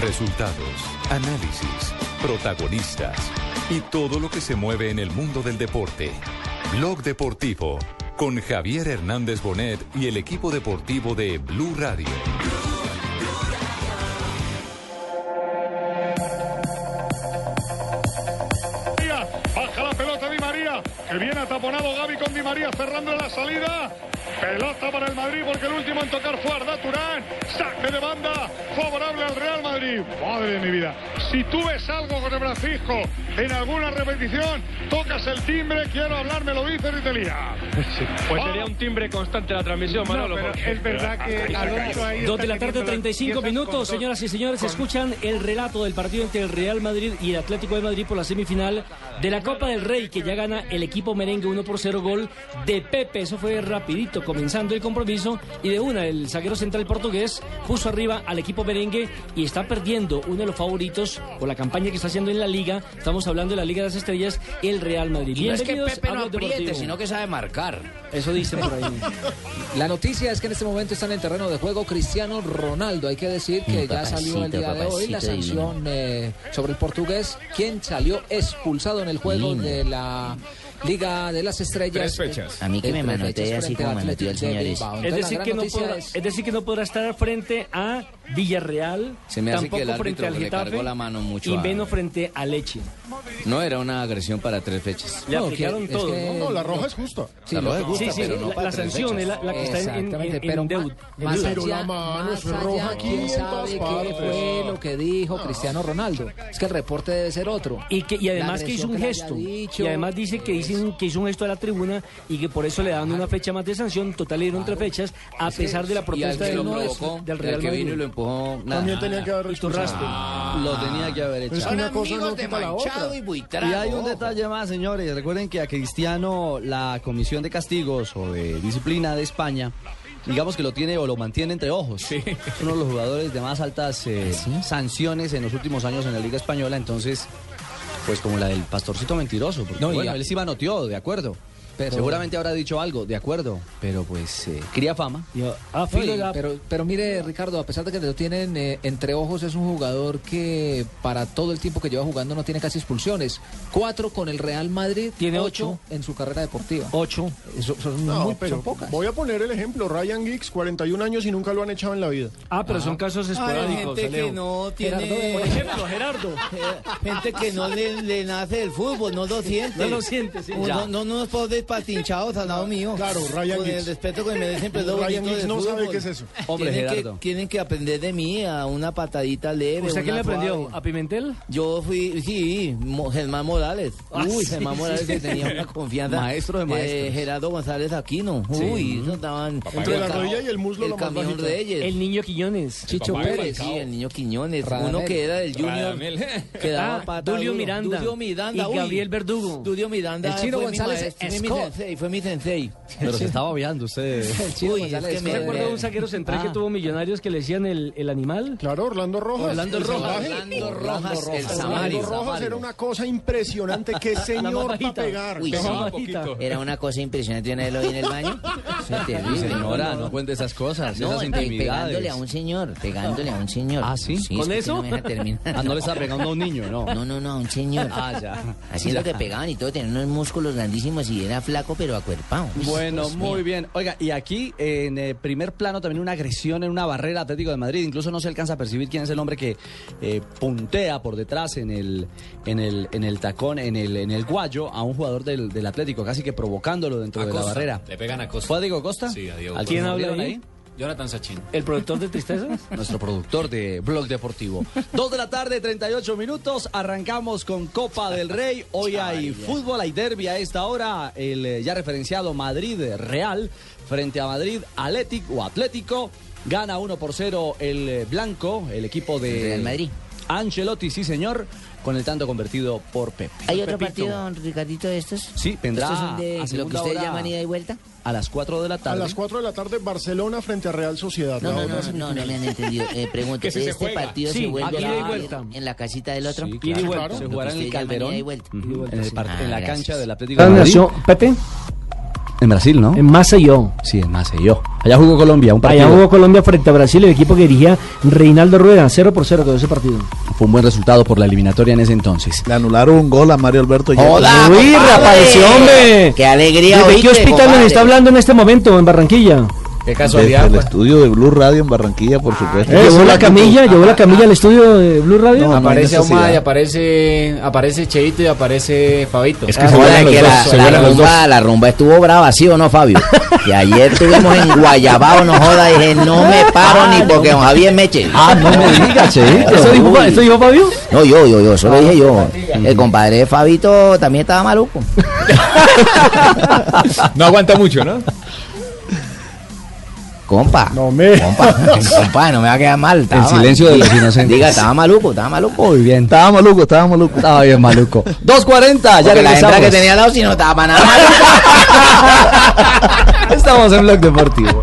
Resultados, análisis, protagonistas y todo lo que se mueve en el mundo del deporte. Blog Deportivo con Javier Hernández Bonet y el equipo deportivo de Blue Radio. Baja la pelota Di María, que viene ataponado Gaby con Di María cerrando la salida. Pelota para el Madrid porque el último en tocar fue Arda Turán. Saque de banda favorable al Real Madrid. Madre de mi vida. Si tú ves algo con el Francisco en alguna repetición, tocas el timbre, quiero hablar, me lo dices y te lía. Pues sería un timbre constante la transmisión, Manolo. es verdad que Alonso ahí de la tarde, teniendo 35 piezas minutos. Señoras y señores, escuchan el relato del partido entre el Real Madrid y el Atlético de Madrid por la semifinal de la Copa del Rey, que ya gana el equipo merengue 1 por 0 gol de Pepe. Eso fue rapidito, comenzando el compromiso. Y de una, el zaguero central portugués puso arriba al equipo merengue y está perdiendo uno de los favoritos por la campaña que está haciendo en la Liga. Estamos hablando de la Liga de las Estrellas, el Real Madrid. Y no es que Pepe no apriete, Deportivo. sino que sabe marcar. Eso dicen por ahí. La noticia es que en este momento está en el terreno de juego Cristiano Ronaldo. Hay que decir que Mm, ya salió el papacito, día de hoy la sanción eh, sobre el portugués, quien salió expulsado en el juego Lindo. de la Liga de las Estrellas. Tres fechas. A mí que De me manotea así como manoteó el señor. Es decir, que no podrá, es- decir, que no podrá estar frente a Villarreal, Se me hace tampoco que el árbitro frente al le Getafe cargó la mano mucho y menos frente a Leche. No era una agresión para tres fechas. Le No, aplicaron que- es todo, que- ¿no? No, la roja es justa. Sí, La roja es justa, Sí, sí, pero no la, para la tres sanción es fechas. la, la que está en, en, pero en ma- deud- en más deuda. Pero allá, la mano más es roja allá, aquí quién en sabe qué fue lo que dijo Cristiano Ronaldo. Es que el reporte debe ser otro. Y, que, y además que hizo un gesto. dicho. Y además dice que, dicen, que hizo un gesto a la tribuna y que por eso le dan una fecha más de sanción. Total, le dieron tres fechas a Es pesar de la protesta que del, provocó, del Real al que vino y Madrid. lo empujó. También tenía que haber Turraspe. Lo tenía que haber hecho. Es una cosa no quita la otra. Y Y Buitrago. hay un detalle más, señores. Recuerden que a Cristiano la Comisión de Castigos o de Disciplina de España, digamos que lo tiene o lo mantiene entre ojos. Es uno de los jugadores de más altas eh, sanciones en los últimos años en la Liga Española. Entonces, pues como la del pastorcito mentiroso. Porque, No, y bueno, a- él sí manoteó, de acuerdo. Pero- Seguramente habrá dicho algo, de acuerdo. Pero pues eh, cría fama. Ah, la- pero, pero mire, Ricardo, a pesar de que lo tienen eh, entre ojos, es un jugador que para todo el tiempo que lleva jugando no tiene casi expulsiones. Cuatro con el Real Madrid, Tiene ocho, ocho. en su carrera deportiva. Ocho. Eso, son, No, muy- pero son pocas. voy a poner el ejemplo. Ryan Giggs, 41 años y nunca lo han echado en la vida. Ah, pero son casos esporádicos. gente que no Gerardo, tiene... Por ejemplo, Gerardo. Eh, Gente que no le, le nace el fútbol, no lo siente. No lo siente, sí. No, no, no pobres patinchados al lado mío. Claro, Ryan Con Giggs. el respeto que me pero lo Ryan Giggs no sabe fútbol. qué es eso. Hombre, tienen Gerardo. Que, tienen que aprender de mí a una patadita leve. ¿Usted quién le aprendió? ¿A Pimentel? Yo fui, sí, Mo- Germán Morales. Ah, Uy, sí, Germán sí, Morales sí. que tenía una confianza. Maestro de Eh, maestros. Gerardo González Aquino. Uy, eso estaban. Entre la rodilla y el muslo El lo más camión. Reyes. El niño Quiñones. Chicho Pérez. Sí, el niño Quiñones. Radamel. Uno que era del Junior. Radamel. Que daba Ah, pata Dulio. Miranda. Dulio Miranda. Y. Gabriel Verdugo. Dulio Miranda. El Chino González fue mi. Sensei. Fue mi sensei. Pero se estaba viendo usted. Uy, González es que me- ¿Se Escobar. acuerda de un zaguero central que Ah. tuvo millonarios que le decían el, el animal? Claro, Orlando Rojas. Orlando El Rojas. Orlando Rojas, el Orlando Samario. Rojas era una cosa impresionante. Qué señor para pegar. Uy. Era una cosa impresionante tenerlo ahí en el baño. Señora, no cuente esas cosas, No, esas intimidades. pegándole a un señor, pegándole a un señor. Ah, ¿sí? ¿Con eso? No, me deja terminar. Ah, no le está pegando a un niño, no. No, no, no, a un señor. Ah, ya. Haciendo Ya. que pegaban y todo, tenía unos músculos grandísimos y era flaco pero acuerpado. Bueno, Dios muy mío. bien. Oiga, y aquí en eh, primer plano también una agresión en una barrera Atlético de Madrid. Incluso no se alcanza a percibir quién es el hombre que eh, puntea por detrás en el, en el, en el tacón, en el, en el guayo a un jugador del, del Atlético, casi que provocándolo dentro de la barrera. Le pegan a Costa. ¿Fue a Diego Costa? Sí, a Diego ¿Al Costa. quién ¿Quién habla ahí? Jonathan Sachin. ¿El productor de tristezas? Nuestro productor de Blog Deportivo. Dos de la tarde, 38 minutos. Arrancamos con Copa del Rey. Hoy hay fútbol, hay derby a esta hora. El eh, ya referenciado Madrid Real frente a Madrid Atlético o Atlético. Gana 1 por 0 el eh, blanco, el equipo de Real Madrid. Ancelotti, sí señor, con el tanto convertido por Pep. ¿Hay otro Pepito. partido, don Ricardito, de estos? Sí, vendrá ¿Estos son de a lo que ustedes hora llaman ida y vuelta? a las 4 de la A tarde. las 4 de la tarde, Barcelona frente a Real Sociedad. No, la no, no, no, semifinal. no me han entendido. Eh, pregunto, si ¿este partido Sí, se vuelve ida a y jugar vuelta. en la casita del otro? Sí, Ida y claro. vuelta. Se jugará en el Calderón. ida y vuelta. Ujú, en, el Ah, en la gracias. cancha del Atlético de ¿Dónde Madrid. nació Pepe? En Brasil, ¿no? En Maceió. Sí, en Maceió. Allá jugó Colombia, un partido. Allá jugó Colombia frente a Brasil, el equipo que dirigía Reinaldo Rueda, 0 por 0 quedó ese partido. Fue un buen resultado por la eliminatoria en ese entonces. Le anularon un gol a Mario Alberto. ¡Hola, ¡Uy, reapareció, hombre! ¡Qué alegría, ¿De qué hospital nos está hablando en este momento en Barranquilla? Qué Desde casualidad. el pues. estudio de Blue Radio en Barranquilla, por supuesto. ¿Llevó la camilla? ¿Llevó la camilla al estudio de Blue Radio? No, aparece necesidad. Ahumada y aparece, aparece Cheito y aparece Fabito. Es que Ah, se los que dos, la, se la vuelan los dos. rumba, la rumba estuvo brava, ¿sí o no, Fabio? Que ayer estuvimos en Guayabao, no joda, dije, no me paro ni porque don Javier me eche. Ah, no me digas, Cheito. ¿Eso dijo. ¿Eso dijo Fabio? No, yo, yo, yo, eso lo dije yo. El compadre de Fabito también estaba maluco. No aguanta mucho, ¿no? Compa. No me. Compa, compa, no me va a quedar mal. estaba silencio mal. de los Diga- inocentes. Diga, estaba maluco, estaba maluco. Muy bien. Estaba maluco, estaba maluco. Estaba bien maluco. 2.40, ya Porque la hembra que tenía al lado si no estaba para nada. Estamos en Blog Deportivo.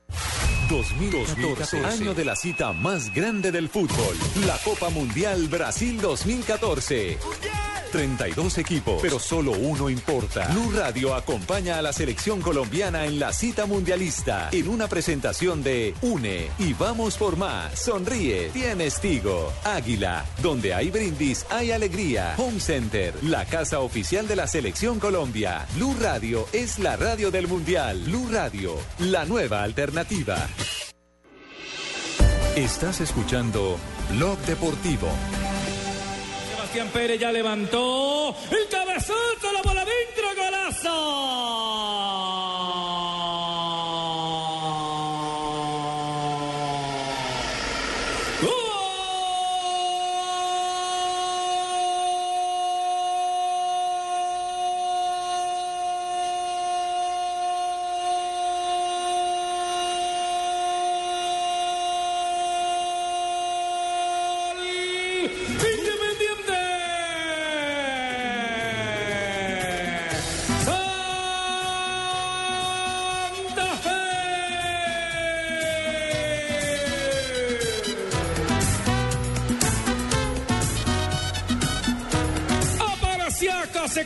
2014, año de la cita más grande del fútbol, la Copa Mundial Brasil 2014. 32 equipos, pero solo uno importa. Blue Radio acompaña a la selección colombiana en la cita mundialista en una presentación de Une y vamos por más. Sonríe, tienes Tigo, Águila, donde hay brindis, hay alegría. Home Center, la casa oficial de la selección Colombia. Blue Radio es la radio del mundial. Blue Radio, la nueva Estás escuchando Blog Deportivo. Sebastián Pérez ya levantó el cabezazo, la bola dentro, golazo.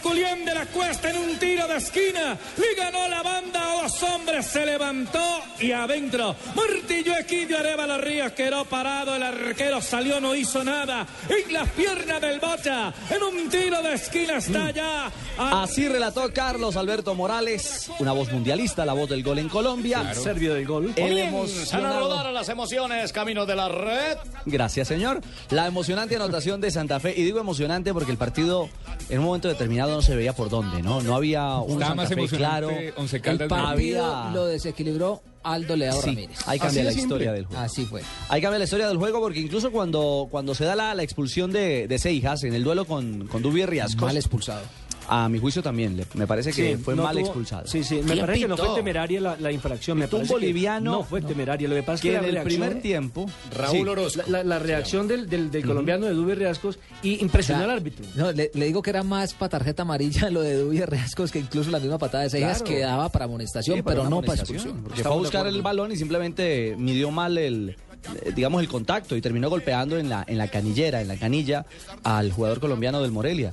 Culión de la cuesta en un tiro de esquina. Le ganó la banda a dos hombres, se levantó y adentro. Martillo Equidio Arevalo Ríos quedó parado. El arquero salió, no hizo nada. En las piernas del Bocha, en un tiro de esquina está ya. Así relató Carlos Alberto Morales, una voz mundialista, la voz del gol en Colombia. El serbio del gol. El Comienzan a emocionado. rodar las emociones, camino de la red. Gracias, señor. La emocionante anotación de Santa Fe. Y digo emocionante porque el partido en un momento determinado no se veía por dónde, ¿no? No había un Santa más Fe claro. Once El partido Había- lo desequilibró Aldo Leao Sí, Ramírez. ahí cambia la historia del juego. Así fue. Ahí cambia la historia del juego porque incluso cuando, cuando se da la, la expulsión de, de Seijas en el duelo con, con Dubi Riascos. Mal expulsado. A mi juicio también, le- me parece que Sí, fue no mal tuvo- expulsado. Sí, sí, me parece que no fue temeraria la, la infracción. Me un parece que boliviano, No fue temeraria. Lo que pasa es que que, en el primer tiempo Sí, La, la- la reacción del, del- del colombiano de Dubi Riascos y impresionó O sea, al árbitro. No, le, le digo que era más para tarjeta amarilla lo de Dubi Riascos que incluso la misma patada de Seijas Claro. que daba para amonestación, Sí, pero no para expulsión. Porque fue a buscar el balón y simplemente midió mal el eh, digamos el contacto y terminó golpeando en la en la canillera, en la canilla al jugador colombiano del Morelia.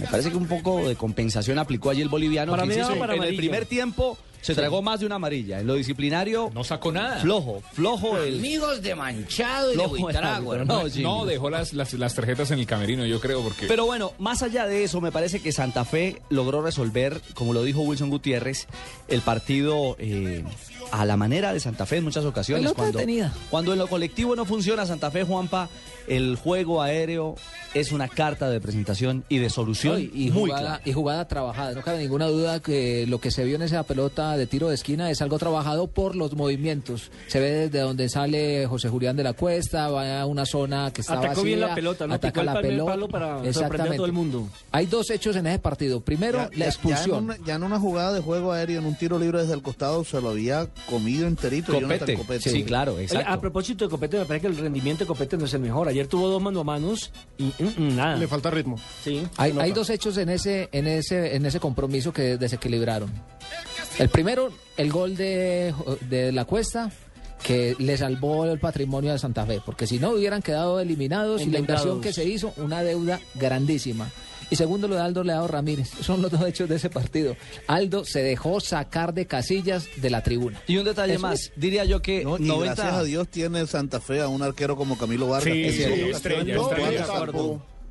Me parece que un poco de compensación aplicó allí el boliviano Para que mí insisto, para en el primer tiempo se tragó más de una amarilla. En lo disciplinario. No sacó nada. Flojo, flojo el. Amigos de Manchado y de Flojo el Buitrago, no. No, dejó las, las, las tarjetas en el camerino, yo creo, porque... Pero bueno, más allá de eso, me parece que Santa Fe logró resolver, como lo dijo Wilson Gutiérrez, el partido eh, a la manera de Santa Fe en muchas ocasiones. Cuando, cuando en lo colectivo no funciona Santa Fe, Juanpa, el juego aéreo es una carta de presentación y de solución No, y, y muy jugada, clara. y jugada trabajada. No cabe ninguna duda que lo que se vio en esa pelota de tiro de esquina es algo trabajado por los movimientos. Se ve desde donde sale José Julián de la Cuesta, va a una zona que está Atacó vacía, bien la pelota, ¿no? ataca la pelota. palo para sorprender a Exactamente. todo el mundo. Hay dos hechos en ese partido. Primero, Ya- la ya- Ya en, expulsión. una, ya en una jugada de juego aéreo, en un tiro libre desde el costado, se lo había comido enterito. Copete. Jonathan Sí, claro, Oye, exacto. a propósito de Copete, me parece que el rendimiento de Copete no es el mejor. Ayer tuvo dos mano a manos y mm, mm, nada. Le falta ritmo. Sí. Hay, hay dos hechos en ese, en ese, en ese compromiso que desequilibraron. El primero, el gol de, de la cuesta que le salvó el patrimonio de Santa Fe, porque si no hubieran quedado eliminados y la inversión que se hizo, una deuda grandísima. Y segundo, lo de Aldo Leao Ramírez. Son los dos hechos de ese partido. Aldo se dejó sacar de casillas de la tribuna. Y un detalle Eso más, es. diría yo que No, y 90 gracias a Dios tiene Santa Fe a un arquero como Camilo Vargas. Sí, que sí, estrella.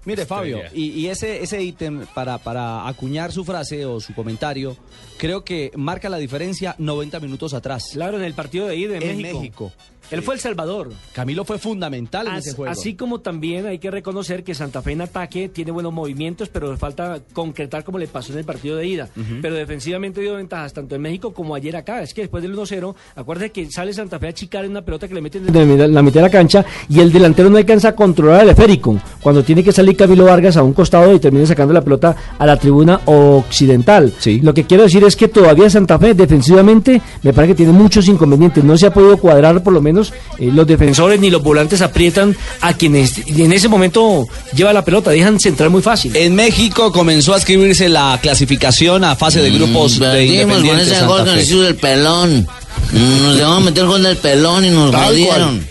Mire, Fabio, y, y ese, ese ítem para, para acuñar su frase o su comentario, creo que marca la diferencia 90 minutos atrás. Claro, en el partido de ida en, En México. México. Él fue el Salvador. Camilo fue fundamental en ese juego. Así como también hay que reconocer que Santa Fe en ataque tiene buenos movimientos, pero le falta concretar como le pasó en el partido de ida. Pero defensivamente dio ventajas tanto en México como ayer acá. Es que después del 1-0, acuérdate que sale Santa Fe a chicar en una pelota que le meten desde la mitad de la cancha y el delantero no alcanza a controlar el esférico. Cuando tiene que salir Camilo Vargas a un costado y termina sacando la pelota a la tribuna occidental. Lo que quiero decir es que todavía Santa Fe defensivamente me parece que tiene muchos inconvenientes. No se ha podido cuadrar por lo menos eh, los defensores ni los volantes aprietan a quienes en ese momento lleva la pelota, dejan centrar muy fácil. En México comenzó a escribirse la clasificación a fase de grupos de Perdimos con Independiente ese gol que nos Fe. hizo el pelón. Mm, Nos dejamos meter gol del pelón y nos jodieron.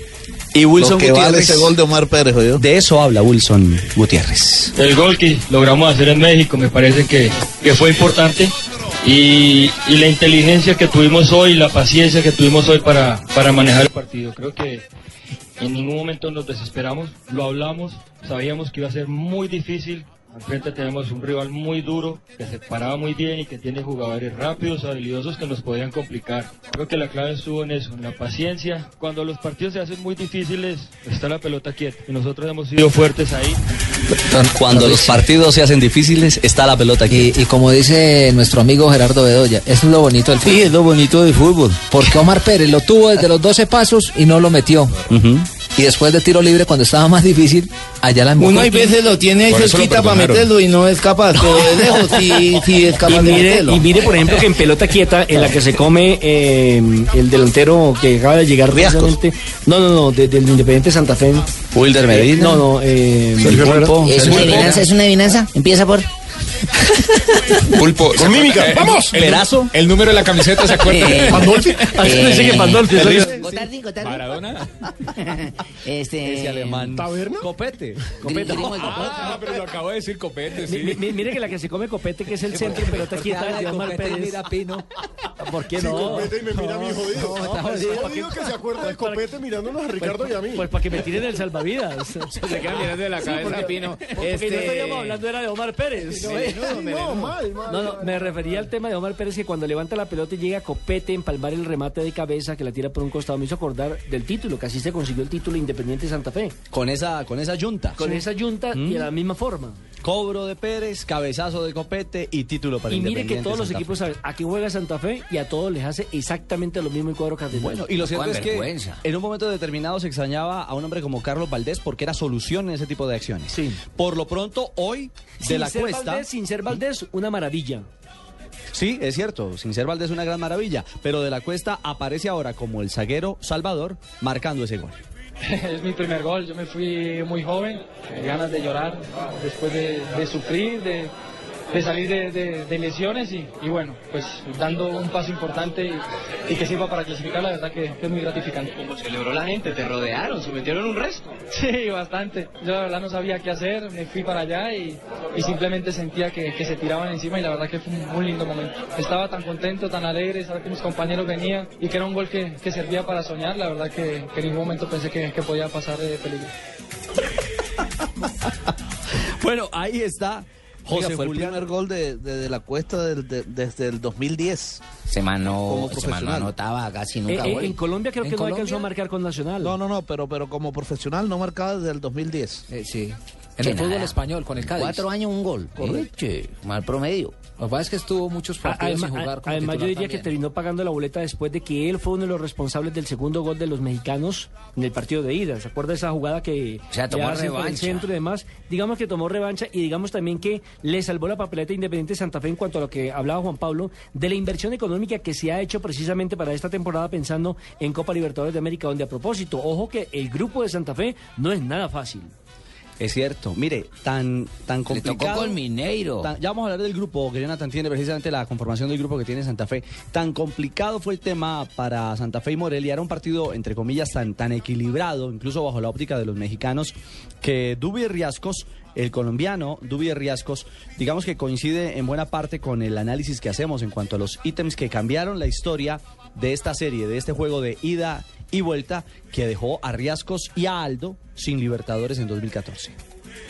Y Wilson Lo que vale Gutiérrez. ese gol de Omar Pérez, ¿oyó? De eso habla Wilson Gutiérrez. El gol que logramos hacer en México me parece que, que fue importante y, y la inteligencia que tuvimos hoy, la paciencia que tuvimos hoy para, para manejar el partido. Creo que en ningún momento nos desesperamos, lo hablamos, sabíamos que iba a ser muy difícil. Al frente tenemos un rival muy duro, que se paraba muy bien y que tiene jugadores rápidos, habilidosos que nos podían complicar. Creo que la clave estuvo en eso, en la paciencia. Cuando los partidos se hacen muy difíciles, está la pelota quieta. Y nosotros hemos sido fuertes ahí. Cuando los partidos se hacen difíciles, está la pelota aquí. Y, y como dice nuestro amigo Gerardo Bedoya, eso es lo bonito del fútbol. Sí, es lo bonito del fútbol. Porque Omar Pérez lo tuvo desde los 12 pasos y no lo metió. Y después de tiro libre, cuando estaba más difícil, allá la Uno hay veces lo tiene ahí cerquita para meterlo y no es capaz, pero de lejos sí, sí es Y capaz de mire, meterlo. y mire, por ejemplo, que en pelota quieta, en la que se come eh, el delantero que acaba de llegar precisamente. No, no, no, de- del Independiente Santa Fe. Wilder Medina. No, no, eh. Pulpo. ¿Es una adivinanza? ¿Es una adivinanza? Empieza por... Pulpo. Con mímica. Eh, ¡Vamos! El, Perazo. el número de la camiseta, ¿se acuerda? Eh, Pandolfi. Así que Pandolfi, Eh, soy- Gotardi, Gotardi. Maradona. Este... Ese alemán. ¿Taberna? Copete. Copete. Ah, pero lo acabo de decir copete, sí. Mi- mi- mire que la que se come copete, que es el centro en pelota quieta de Omar Pérez. Mira Pino. ¿Por qué Sí, no? Copete y me mira a mí jodido. No, está No, jodido. jodido que se acuerda de Copete mirándonos a Ricardo y a mí. Pues para que me tiren el salvavidas. Se queda mirando de la cabeza Pino. Porque no estaríamos hablando era de Omar Pérez. No, mal, mal. No, no, me refería al tema de Omar Pérez que cuando levanta la pelota y llega a Copete, empalmar el remate de cabeza que la tira por un costado, me hizo acordar del título, que así se consiguió el título Independiente de Santa Fe. Con esa, con esa yunta. Con esa yunta y de la misma forma. Cobro de Pérez, cabezazo de Copete y título para Y mire que Independiente todos los Santa equipos saben a qué juega Santa Fe y a todos les hace exactamente lo mismo el cuadro cardenal. Bueno, y lo cierto es que en un momento determinado se extrañaba a un hombre como Carlos Valdés porque era solución en ese tipo de acciones. Sí. Por lo pronto, hoy, de sin la ser cuesta. Valdés, sin ser Valdés, una maravilla. Sí, es cierto, sin ser Valdés una gran maravilla, pero de la cuesta aparece ahora como el zaguero Salvador marcando ese gol. Es mi primer gol, yo me fui muy joven, ganas de llorar después de, sufrir, de, de salir de, de- de lesiones y, y bueno, pues dando un paso importante y, y que sirva para clasificar, la verdad que, que es muy gratificante. ¿Cómo celebró la gente? ¿Te rodearon? ¿Se metieron un resto? Sí, bastante. Yo la verdad no sabía qué hacer, me fui para allá y, y simplemente sentía que, que se tiraban encima y la verdad que fue un, un lindo momento. Estaba tan contento, tan alegre, saber que mis compañeros venían y que era un gol que, que servía para soñar, la verdad que, que en ningún momento pensé que, que podía pasar de peligro. Bueno, ahí está José José fue Julián. el primer gol de, de- de la cuesta del- de- desde el 2010. Se manó, Como se manó profesional. anotaba casi Eh, nunca eh, gol. en Colombia creo ¿En que no alcanzó a marcar con Nacional. No, no, no, pero, pero como profesional no marcaba desde el 2010. sí. En Que el fútbol nada. español, con el Cádiz. Cuatro años un gol. Correcto. Eche, mal promedio. Lo que pasa es que estuvo muchos partidos Además, sin jugar como además yo diría que terminó pagando la boleta después de que él fue uno de los responsables del segundo gol de los mexicanos en el partido de ida. ¿Se acuerda de esa jugada que O sea, tomó por el revancha. centro y demás? Digamos que tomó revancha y digamos también que le salvó la papeleta Independiente Santa Fe en cuanto a lo que hablaba Juan Pablo de la inversión económica que se ha hecho precisamente para esta temporada pensando en Copa Libertadores de América, donde a propósito, ojo que el grupo de Santa Fe no es nada fácil. Es cierto. Mire, tan, tan tocó complicado. con Mineiro. tan- ya vamos a hablar del grupo, que Jonathan tiene precisamente la conformación del grupo que tiene Santa Fe. Tan complicado fue el tema para Santa Fe y Morelia. Era un partido, entre comillas, tan, tan equilibrado, incluso bajo la óptica de los mexicanos, que Dubi Riascos, el colombiano Dubi Riascos, digamos que coincide en buena parte con el análisis que hacemos en cuanto a los ítems que cambiaron la historia de esta serie, de este juego de ida y vuelta, que dejó a Riascos y a Aldo sin Libertadores en 2014.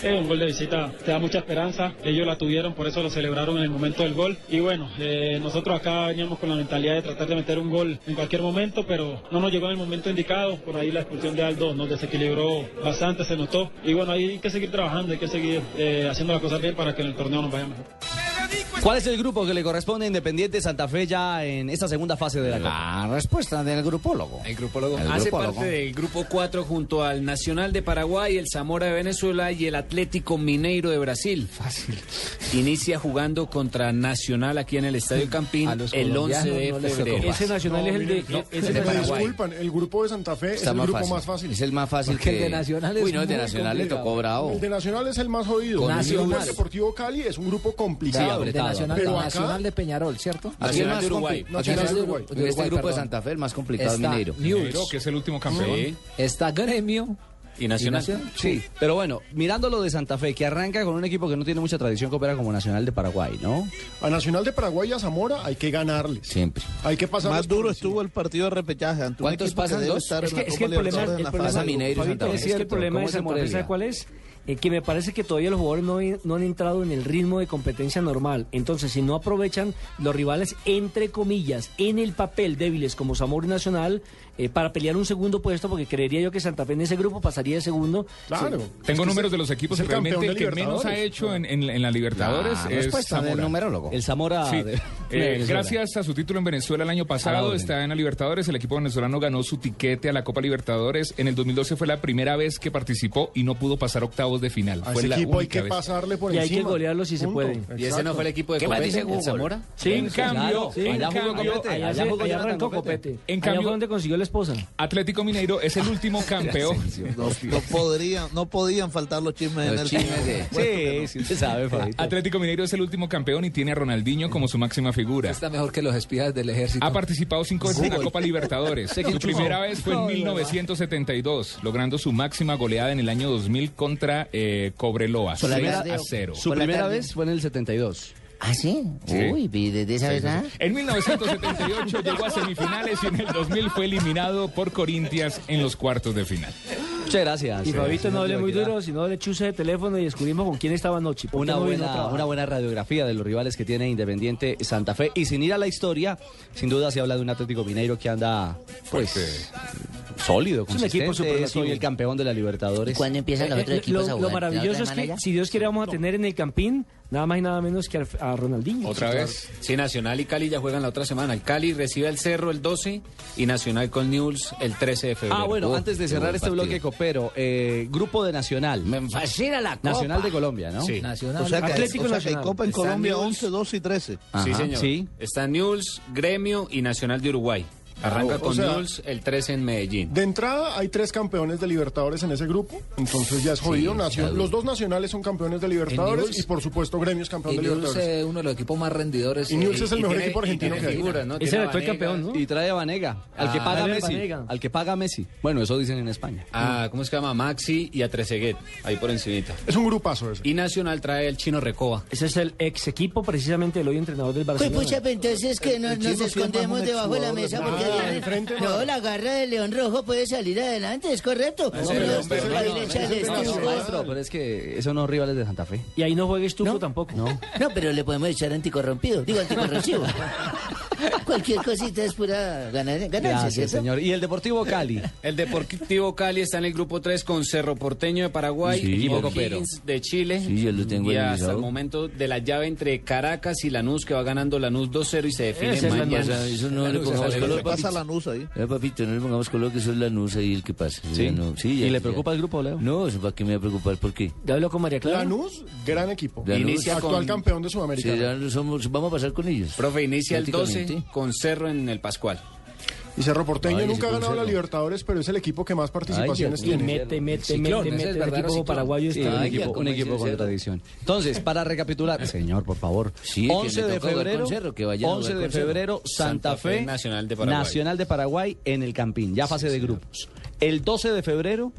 Eh, un gol de visita te da mucha esperanza. Ellos la tuvieron, por eso lo celebraron en el momento del gol. Y bueno, eh, nosotros acá veníamos con la mentalidad de tratar de meter un gol en cualquier momento, pero no nos llegó en el momento indicado. Por ahí la expulsión de Aldo nos desequilibró bastante, se notó. Y bueno, hay que seguir trabajando, hay que seguir eh, haciendo las cosas bien para que en el torneo nos vaya mejor. ¿Cuál es el grupo que le corresponde a Independiente Santa Fe ya en esta segunda fase de la Copa? La respuesta del grupólogo. El grupólogo El hace grupólogo. parte del grupo 4 junto al Nacional de Paraguay, el Zamora de Venezuela y el Atlético Mineiro de Brasil. Fácil. Inicia jugando contra Nacional aquí en el Estadio Campín A los el 11 de no febrero. Ese Nacional es el de... No, es el de- disculpan, el grupo de Santa Fe es el más grupo fácil. más fácil. Es el más fácil Porque que... el de Nacional es Uy, no, el de Nacional le complicado. tocó bravo. El de Nacional es el más jodido. El Nacional. Club Deportivo Cali es un grupo complicado. De Nacional, Pero de acá, Nacional de Peñarol, ¿cierto? Aquí el Nacional más de Uruguay. Nacional de Uruguay. de este grupo de. Santa Fe, el más complicado Está Mineiro. News, que es el último campeón. Sí. está Gremio Y Nacional. Sí, pero bueno, mirando lo de Santa Fe, que arranca con un equipo que no tiene mucha tradición que opera como Nacional de Paraguay, ¿no? a Nacional de Paraguay y a Zamora hay que ganarles. Siempre. Hay que pasar. Más duro estuvo el partido de repechaje ¿Cuántos pasan? debe ¿Dos? estar Es en que, el problema, Mineiro es que el problema de ¿cómo se Santa Fe, cuál es? Eh, que me parece que todavía los jugadores no, no han entrado en el ritmo de competencia normal. Entonces, si no aprovechan los rivales, entre comillas, en el papel débiles como Zamora y Nacional, eh, para pelear un segundo puesto, porque creería yo que Santa Fe en ese grupo pasaría de segundo. Claro. Tengo Es que números de los equipos y el realmente el que menos ha hecho en, en- en la Libertadores La es Zamora. numerólogo. El Zamora Sí. de, de Eh, gracias a su título en Venezuela el año pasado, está en la Libertadores. El equipo venezolano ganó su tiquete a la Copa Libertadores. En el 2012 fue la primera vez que participó y no pudo pasar octavos de final. A fue ese la equipo hay que vez. pasarle por Y hay encima. que golearlo si se puede. ¿Y ese no fue el equipo de ¿Qué Copete, dice el? Zamora? En cambio, Sí, en allá jugó cambio, Copete. allá, allá arrancó Copete. En cambio- donde consiguió la esposa. Atlético Mineiro es el último campeón. No, no podrían, no podían faltar los chismes en el chismes de- Sí, sabe, Fabito. Atlético Mineiro es el último campeón y tiene a Ronaldinho como su máxima figura. Está mejor que los espías del ejército. Ha participado cinco veces en la Copa Libertadores. Su primera vez fue en No, de verdad. 1972, logrando su máxima goleada en el año 2000 contra eh, Cobreloa, Por la 6 tarde, a 0. Su primera vez fue en el 72. ¿Ah, sí? Sí. Uy, ¿y desde esa vez nada? En 1978 llegó a semifinales y en el 2000 fue eliminado por Corinthians en los cuartos de final. Muchas gracias. Y Fabito no hable muy duro, sino le chuse de teléfono y descubrimos con quién estaba anoche. ¿Por qué Una no buena, una buena radiografía de los rivales que tiene Independiente Santa Fe. Y sin ir a la historia, sin duda se habla de un Atlético Mineiro que anda pues sólido, Es un equipo consistente. Hoy el campeón de la Libertadores. ¿Y cuándo empiezan los Eh, otros eh, equipos lo, a lo maravilloso es que si Dios quiere vamos a tener en el Campín nada más y nada menos que a, Ronaldinho. Otra vez. Sí, Nacional y Cali ya juegan la otra semana. El Cali recibe al Cerro el 12 y Nacional con News el 13 de febrero. Ah, bueno, Uf, antes de cerrar este partido. bloque copero, eh, grupo de Nacional. Me fascina la copa. Nacional de Colombia, ¿no? Sí. Nacional. O sea que, Atlético o sea que hay Nacional. Copa en Está Colombia News. 11, 12 y 13. Sí, Ajá, señor. sí. Está News, Gremio y Nacional de Uruguay. Arranca O con sea, Newell's el 13 en Medellín. De entrada hay tres campeones de Libertadores en ese grupo, entonces ya es jodido. Sí, los dos nacionales son campeones de Libertadores Newell's- y por supuesto Gremio es campeón Y de Newell's Libertadores. es uno de los equipos más rendidores. Y Newell's es el y mejor tiene- equipo argentino que hay. figuras, ¿no? Es el actual campeón, ¿no? Y trae a Vanega, al que Ah, paga Messi. Vanega. Al que paga Messi. Bueno, eso dicen en España. Ah, ¿cómo se llama? Maxi y a Trezeguet, ahí por encimita. Es un grupazo ese. Y Nacional trae el Chino Recoba. Ese es el ex equipo precisamente del hoy entrenador del Pues Barcelona. pucha, pues entonces que nos más escondemos debajo de la mesa porque No, la garra del León Rojo puede salir adelante, es correcto. Pero, es que esos no rivales de Santa Fe. Y ahí no juegues tú tampoco. No. No, pero le podemos echar anticorrompido, digo anticorrosivo. Cualquier cosita es pura gana- ganancia, Gracias, señor. ¿Y el Deportivo Cali? El Deportivo Cali está en el grupo 3 con Cerro Porteño de Paraguay Sí, y Boca O'Higgins de Chile. Sí, yo lo tengo y hasta el momento de la llave entre Caracas y Lanús, que va ganando Lanús 2-0 y se define Esa es la mañana. nusa, eso no le Lanús, pongamos esa color, es papito. Lanús ahí. Eh, papito, no le pongamos color que eso es la nusa y el que pasa. ¿Sí? Ya no- sí, ¿Y ya- le ya. preocupa el grupo, Leo? No, eso para qué me va a preocupar, ¿por qué? ¿Ya habló con María Clara? Lanús, gran equipo. Lanús. Inicia Actual con- campeón de Sí, Sudamérica. ya somos- vamos a pasar con ellos. Profe, inicia el 12 Prácticamente. Con Cerro en el Pascual. Y Cerro Porteño Ay, nunca ha ganado la. Libertadores, pero es el equipo que más participaciones Ay, tiene. mete, mete, Ciclón, mete, mete. El equipo ciclón. paraguayo Sí, está... un equipo, un con tradición. Entonces, para recapitular, señor, por favor. Sí, que 11 le de febrero, Cerro, que vaya a 11 jugar de febrero, Santa, Santa Fe, Fe, Nacional de Paraguay. Nacional de Paraguay en el Campín, ya fase de grupos. El 12 de febrero,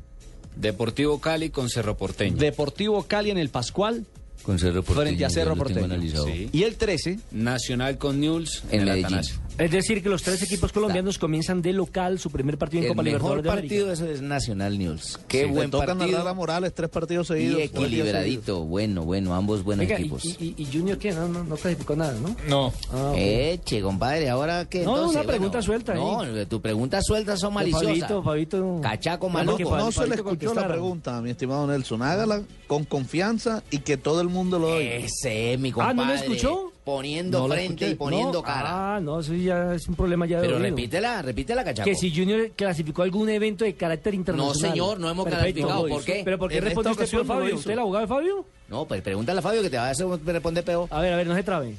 Deportivo Cali con Cerro Porteño. Deportivo Cali en el Pascual, Con Cerro Porteño. frente a Cerro Porteño. Sí. Y el 13, Nacional con Newell's en, En el Medellín. Atanasio. Es decir, que los tres equipos colombianos comienzan de local su primer partido en El Copa mejor Libertadores de América. partido eso es Nacional News. Qué Le buen tocan partido. a Lara Morales tres partidos Y seguidos. equilibradito, bueno, bueno, ambos buenos y, equipos. y- y Junior qué? No, no, no clasificó nada, ¿no? No. Ah. Eche, compadre, ahora que No, entonces, una pregunta bueno, suelta ahí. No, tu preguntas sueltas son maliciosas. Fabito, Fabito. Cachaco que No, no se le escuchó la pregunta, mi estimado Nelson. Hágala con confianza y que todo el mundo lo oiga. Ese es mi Ah, compadre. ¿no lo escuchó? Poniendo No frente y poniendo No, cara. Ah, no, eso ya es un problema ya de Pero repítela, repítela, cachaco. Que si Junior clasificó algún evento de carácter internacional. señor, no hemos clasificado. ¿Por qué? ¿Pero por qué responde usted no lo Fabio? ¿Usted es el abogado de Fabio? No, pues pregúntale a Fabio que te va a hacer responder peor. A ver, a ver, no se trabe.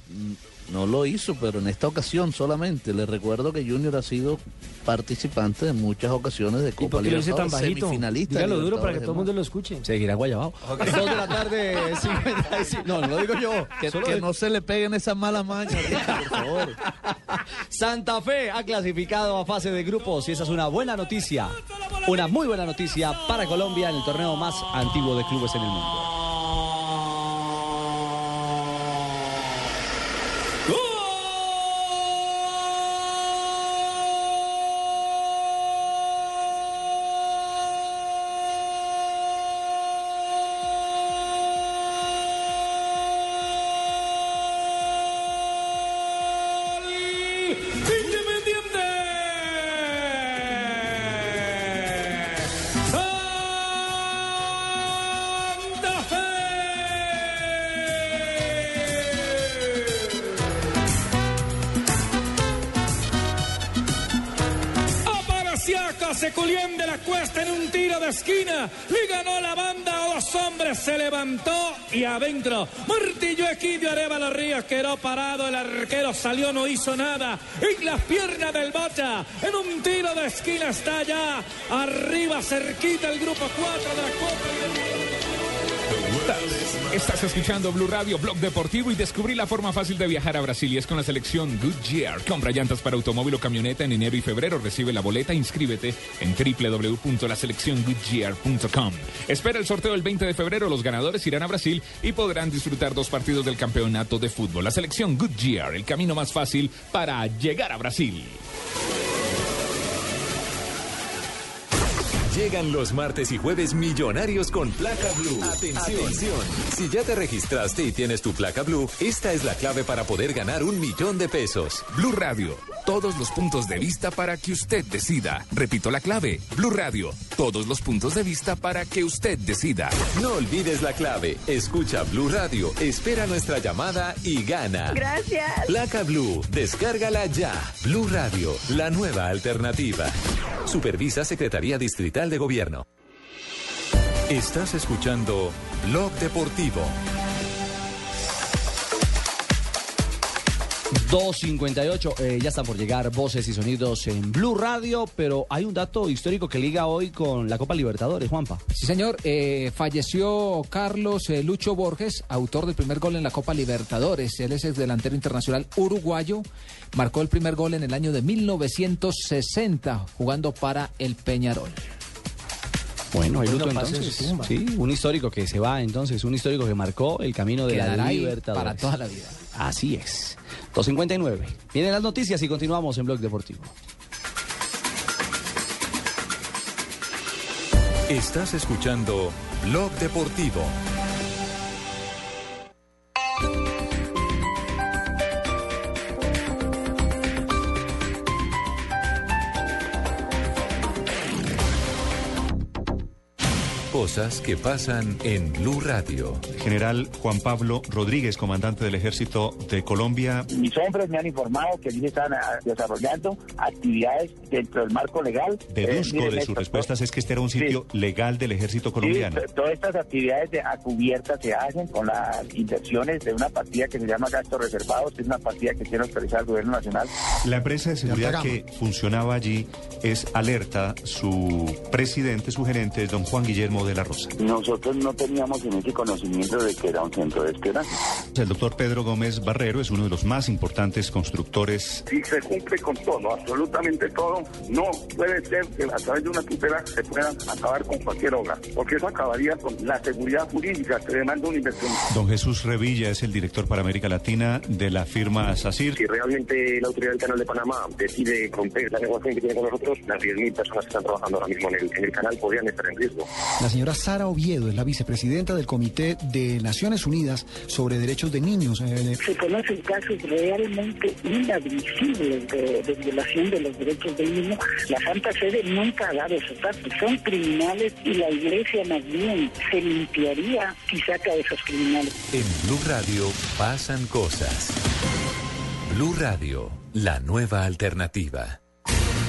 No lo hizo, pero en esta ocasión solamente. Le recuerdo que Junior ha sido participante en muchas ocasiones de ¿Y Copa Libertadores, bajito? semifinalista. Dígalo duro para que todo el mundo lo escuche. seguirá Guayabao. Dos de la tarde, 55. No, no lo digo yo. Que, Solo que de- no se le peguen esas malas mañas, por favor. Santa Fe ha clasificado a fase de grupos y esa es una buena noticia. Una muy buena noticia para Colombia en el torneo más antiguo de clubes en el mundo. Y adentro. Martillo Equidio Arevalo Ríos quedó parado. El arquero salió, no hizo nada. En las piernas del Bocha. En un tiro de esquina está ya. Arriba, cerquita el grupo 4 de la Copa. Estás escuchando Blue Radio, Blog Deportivo y descubrí la forma fácil de viajar a Brasil y es con la selección Goodyear. Compra llantas para automóvil o camioneta en enero y febrero. Recibe la boleta, inscríbete en www.laselecciongoodyear.com. Espera el sorteo el 20 de febrero. Los ganadores irán a Brasil y podrán disfrutar dos partidos del campeonato de fútbol. La selección Goodyear, el camino más fácil para llegar a Brasil. Llegan los martes y jueves millonarios con placa blue. Atención. Si ya te registraste y tienes tu placa blue, esta es la clave para poder ganar un millón de pesos. Blue Radio, todos los puntos de vista para que usted decida. Repito la clave, Blue Radio, todos los puntos de vista para que usted decida. No olvides la clave. Escucha Blue Radio, espera nuestra llamada y gana. Gracias. Placa Blue, descárgala ya. Blue Radio, la nueva alternativa. Supervisa Secretaría Distrital de Gobierno. Estás escuchando Blog Deportivo. 2.58, eh, ya están por llegar voces y sonidos en Blue Radio, pero hay un dato histórico que liga hoy con la Copa Libertadores, Juanpa. Sí, señor. eh, falleció Carlos eh, Lucho Borges, autor del primer gol en la Copa Libertadores. Él es el delantero internacional uruguayo. Marcó el primer gol en el año de 1960, jugando para el Peñarol. Bueno, hay luto entonces. Sí, un histórico que se va entonces, un histórico que marcó el camino de Quedará la ahí Libertadores. para toda la vida. Así es. 2.59. Vienen las noticias y continuamos en Blog Deportivo. Estás escuchando Blog Deportivo. Cosas que pasan en Blue Radio. General Juan Pablo Rodríguez, comandante del Ejército de Colombia. Mis hombres me han informado que allí están ah, desarrollando actividades dentro del marco legal. Deduzco Eh, miren, de sus esto- respuestas es que este era un sitio legal del Ejército colombiano. Sí, todas estas actividades de, a cubierta se hacen con las inversiones de una partida que se llama gastos reservados, que es una partida que tiene autorizada el gobierno nacional. La empresa de seguridad que funcionaba allí es Alerta. Su presidente, su gerente es don Juan Guillermo de la Rosa. Nosotros no teníamos en ese conocimiento de que era un centro de esperanza. El doctor Pedro Gómez Barrero es uno de los más importantes constructores Si se cumple con todo, absolutamente todo, no puede ser que a través de una tutela se pueda acabar con cualquier obra, porque eso acabaría con la seguridad jurídica que demanda una inversión. Don Jesús Revilla es el director para América Latina de la firma SACIR. Si realmente la autoridad del Canal de Panamá decide romper la negociación que tiene con nosotros, las 10.000 personas que están trabajando ahora mismo en el, en el canal podrían estar en riesgo. La señora Sara Oviedo es la vicepresidenta del Comité de Naciones Unidas sobre Derechos de Niños. Eh, Se conocen casos realmente inadmisibles de, de violación de los derechos del niño. La Santa Sede nunca ha dado esos datos. Son criminales y la Iglesia más bien se limpiaría y saca a esos criminales. En Blue Radio pasan cosas. Blue Radio, la nueva alternativa.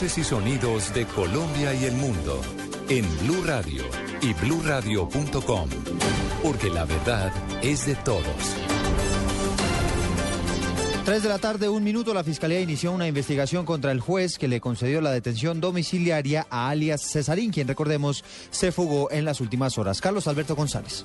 Y sonidos de Colombia y el mundo en Blue Radio y bluradio.com, porque la verdad es de todos. 3 de la tarde, un minuto, la Fiscalía inició una investigación contra el juez que le concedió la detención domiciliaria a alias Cesarín, quien recordemos se fugó en las últimas horas. Carlos Alberto González.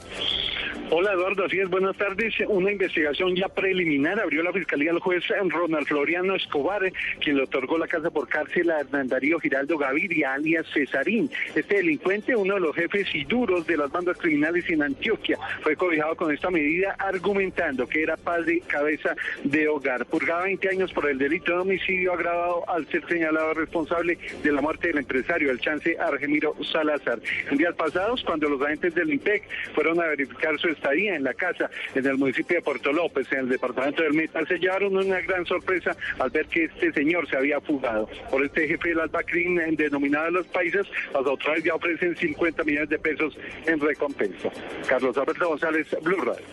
Hola Eduardo, así es, buenas tardes. Una investigación ya preliminar abrió la Fiscalía al juez Ronald Floriano Escobar, quien le otorgó la casa por cárcel a Hernán Darío Giraldo Gaviria, alias Cesarín. Este delincuente, uno de los jefes y duros de las bandas criminales en Antioquia, fue cobijado con esta medida argumentando que era padre cabeza de hogar. Purgaba 20 años por el delito de homicidio agravado al ser señalado responsable de la muerte del empresario, el chance Argemiro Salazar. En días pasados, cuando los agentes del IMPEC fueron a verificar su estadía en la casa en el municipio de Puerto López, en el departamento del Meta, se llevaron una gran sorpresa al ver que este señor se había fugado. Por este jefe del Albacrín, en denominado Los Países, las autoridades ya ofrecen 50 millones de pesos en recompensa. Carlos Alberto González, Blue Radio.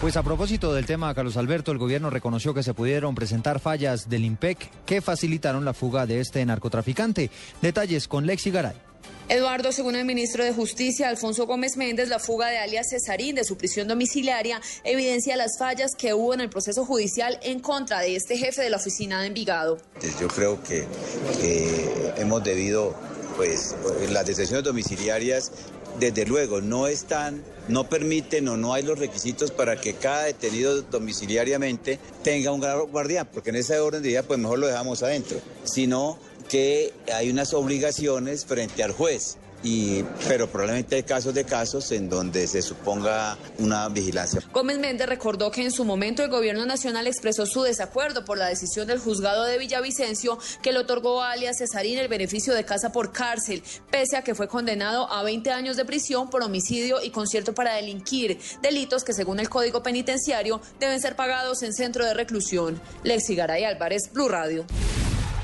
Pues a propósito del tema, Carlos Alberto, el gobierno reconoció que se pudieron presentar fallas del IMPEC que facilitaron la fuga de este narcotraficante. Detalles con Lexi Garay. Eduardo, según el ministro de Justicia, Alfonso Gómez Méndez, la fuga de alias Cesarín de su prisión domiciliaria evidencia las fallas que hubo en el proceso judicial en contra de este jefe de la oficina de Envigado. Yo creo que, hemos debido, pues, las detenciones domiciliarias, desde luego, no están, no permiten o no hay los requisitos para que cada detenido domiciliariamente tenga un guardián, porque en ese orden de día, pues mejor lo dejamos adentro, sino que hay unas obligaciones frente al juez. Y, pero probablemente hay casos de casos en donde se suponga una vigilancia. Gómez Méndez recordó que en su momento el gobierno nacional expresó su desacuerdo por la decisión del juzgado de Villavicencio que le otorgó a alias Cesarín el beneficio de casa por cárcel, pese a que fue condenado a 20 años de prisión por homicidio y concierto para delinquir, delitos que según el Código Penitenciario deben ser pagados en centro de reclusión. Lexi Garay Álvarez, Blue Radio.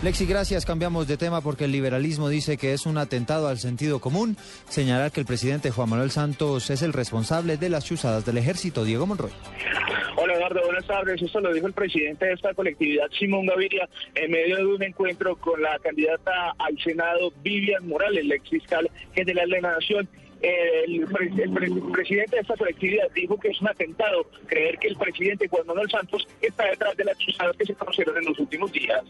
Lexi, gracias. Cambiamos de tema porque el liberalismo dice que es un atentado al sentido común. Señalar que el presidente Juan Manuel Santos es el responsable de las chuzadas del ejército. Diego Monroy. Hola Eduardo, buenas tardes. Esto lo dijo el presidente de esta colectividad, Simón Gaviria, en medio de un encuentro con la candidata al Senado, Vivian Morales, la ex fiscal general de la Nación. El, pre- el pre- presidente de esta colectividad dijo que es un atentado creer que el presidente Juan Manuel Santos está detrás de las chuzadas que se conocieron en los últimos días.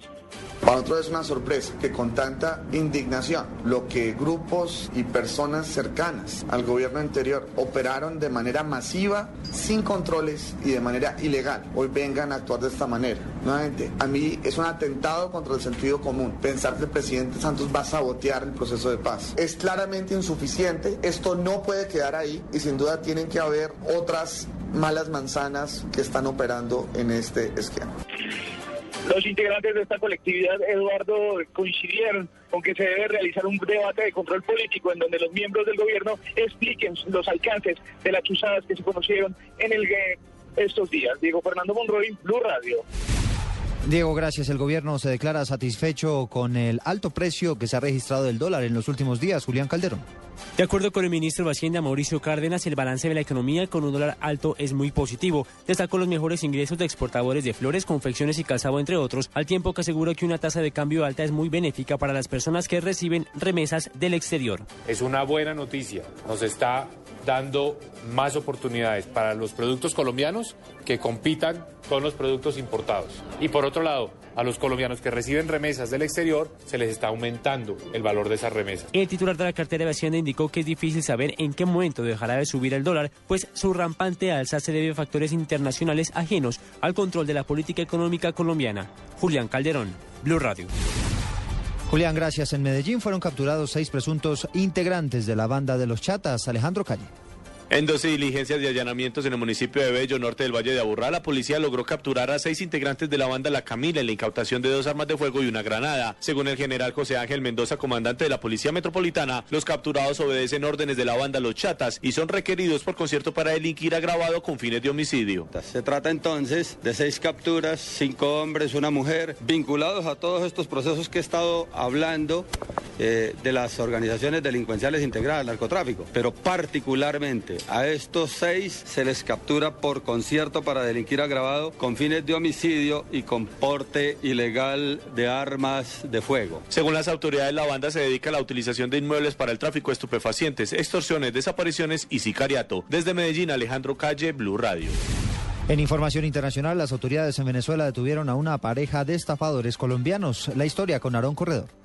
Para nosotros es una sorpresa que con tanta indignación lo que grupos y personas cercanas al gobierno anterior operaron de manera masiva, sin controles y de manera ilegal, hoy vengan a actuar de esta manera. Nuevamente, a mí es un atentado contra el sentido común pensar que el presidente Santos va a sabotear el proceso de paz. Es claramente insuficiente, esto no puede quedar ahí y sin duda tienen que haber otras malas manzanas que están operando en este esquema. Los integrantes de esta colectividad, Eduardo, coincidieron con que se debe realizar un debate de control político en donde los miembros del gobierno expliquen los alcances de las chuzadas que se conocieron en el estos días. Diego Fernando Monroy, Blue Radio. Diego, gracias. El gobierno se declara satisfecho con el alto precio que se ha registrado del dólar en los últimos días. Julián Calderón. De acuerdo con el ministro de Hacienda Mauricio Cárdenas, el balance de la economía con un dólar alto es muy positivo. Destacó los mejores ingresos de exportadores de flores, confecciones y calzado, entre otros, al tiempo que asegura que una tasa de cambio alta es muy benéfica para las personas que reciben remesas del exterior. Es una buena noticia. Nos está dando más oportunidades para los productos colombianos que compitan con los productos importados. Y por otro lado, a los colombianos que reciben remesas del exterior se les está aumentando el valor de esas remesas. El titular de la cartera de Hacienda indicó que es difícil saber en qué momento dejará de subir el dólar, pues su rampante alza se debe a factores internacionales ajenos al control de la política económica colombiana. Julián Calderón, Blue Radio. Julián, gracias. En Medellín fueron capturados seis presuntos integrantes de la banda de los Chatas. Alejandro Calle. En 12 diligencias de allanamientos en el municipio de Bello, norte del Valle de Aburrá, la policía logró capturar a seis integrantes de la banda La Camila en la incautación de dos armas de fuego y una granada. Según el general José Ángel Mendoza, comandante de la Policía Metropolitana, los capturados obedecen órdenes de la banda Los Chatas y son requeridos por concierto para delinquir agravado con fines de homicidio. Se trata entonces de seis capturas, cinco hombres, una mujer, vinculados a todos estos procesos que he estado hablando eh, de las organizaciones delincuenciales integradas al narcotráfico, pero particularmente a estos seis se les captura por concierto para delinquir agravado con fines de homicidio y con porte ilegal de armas de fuego. Según las autoridades, la banda se dedica a la utilización de inmuebles para el tráfico de estupefacientes, extorsiones, desapariciones y sicariato. Desde Medellín, Alejandro Calle, Blue Radio. En información internacional, las autoridades en Venezuela detuvieron a una pareja de estafadores colombianos. La historia con Aarón Corredor.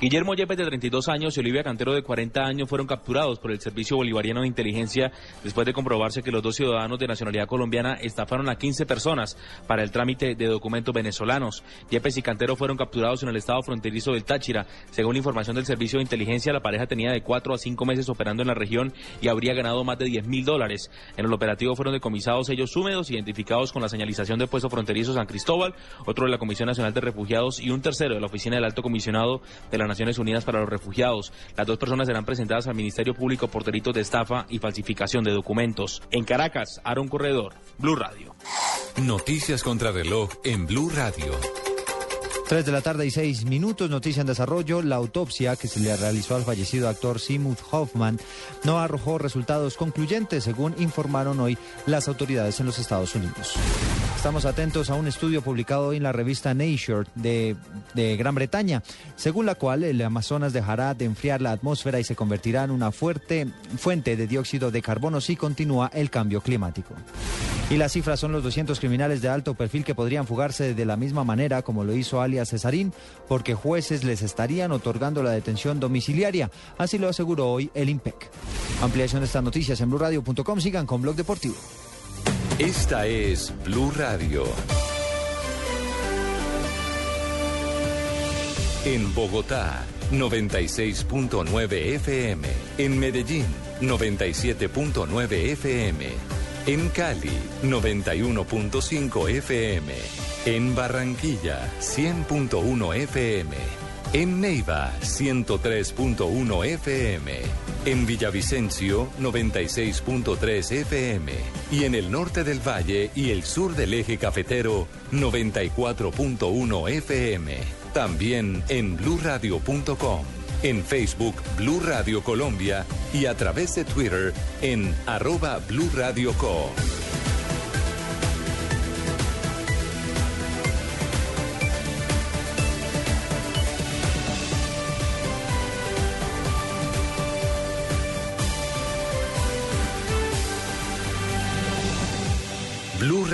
Guillermo Yepes, de 32 años, y Olivia Cantero, de 40 años, fueron capturados por el Servicio Bolivariano de Inteligencia después de comprobarse que los dos ciudadanos de nacionalidad colombiana estafaron a 15 personas para el trámite de documentos venezolanos. Yepes y Cantero fueron capturados en el estado fronterizo del Táchira. Según información del Servicio de Inteligencia, la pareja tenía de 4 a 5 meses operando en la región y habría ganado más de 10 mil dólares. En el operativo fueron decomisados sellos húmedos identificados con la señalización de puesto fronterizo San Cristóbal, otro de la Comisión Nacional de Refugiados y un tercero de la Oficina del Alto Comisionado de la Naciones Unidas para los Refugiados. Las dos personas serán presentadas al Ministerio Público por delitos de estafa y falsificación de documentos. En Caracas, Aaron Corredor, Blue Radio. Noticias contra reloj en Blue Radio. 3 de la tarde y 6 minutos, noticia en desarrollo. La autopsia que se le realizó al fallecido actor Seamuth Hoffman no arrojó resultados concluyentes, según informaron hoy las autoridades en los Estados Unidos. Estamos atentos a un estudio publicado hoy en la revista Nature de, de Gran Bretaña, según la cual el Amazonas dejará de enfriar la atmósfera y se convertirá en una fuerte fuente de dióxido de carbono si continúa el cambio climático. Y las cifras son los 200 criminales de alto perfil que podrían fugarse de la misma manera como lo hizo Cesarín, porque jueces les estarían otorgando la detención domiciliaria. Así lo aseguró hoy el IMPEC. Ampliación de estas noticias en blurradio.com. Sigan con Blog Deportivo. Esta es Blue Radio. En Bogotá, 96.9 FM. En Medellín, 97.9 FM. En Cali, 91.5 FM. En Barranquilla, 100.1 FM. En Neiva, 103.1 FM. En Villavicencio, 96.3 FM. Y en el norte del valle y el sur del eje cafetero, 94.1 FM. también en bluradio.com, en Facebook Blu Radio Colombia y a través de Twitter en arroba Blue Radio Co.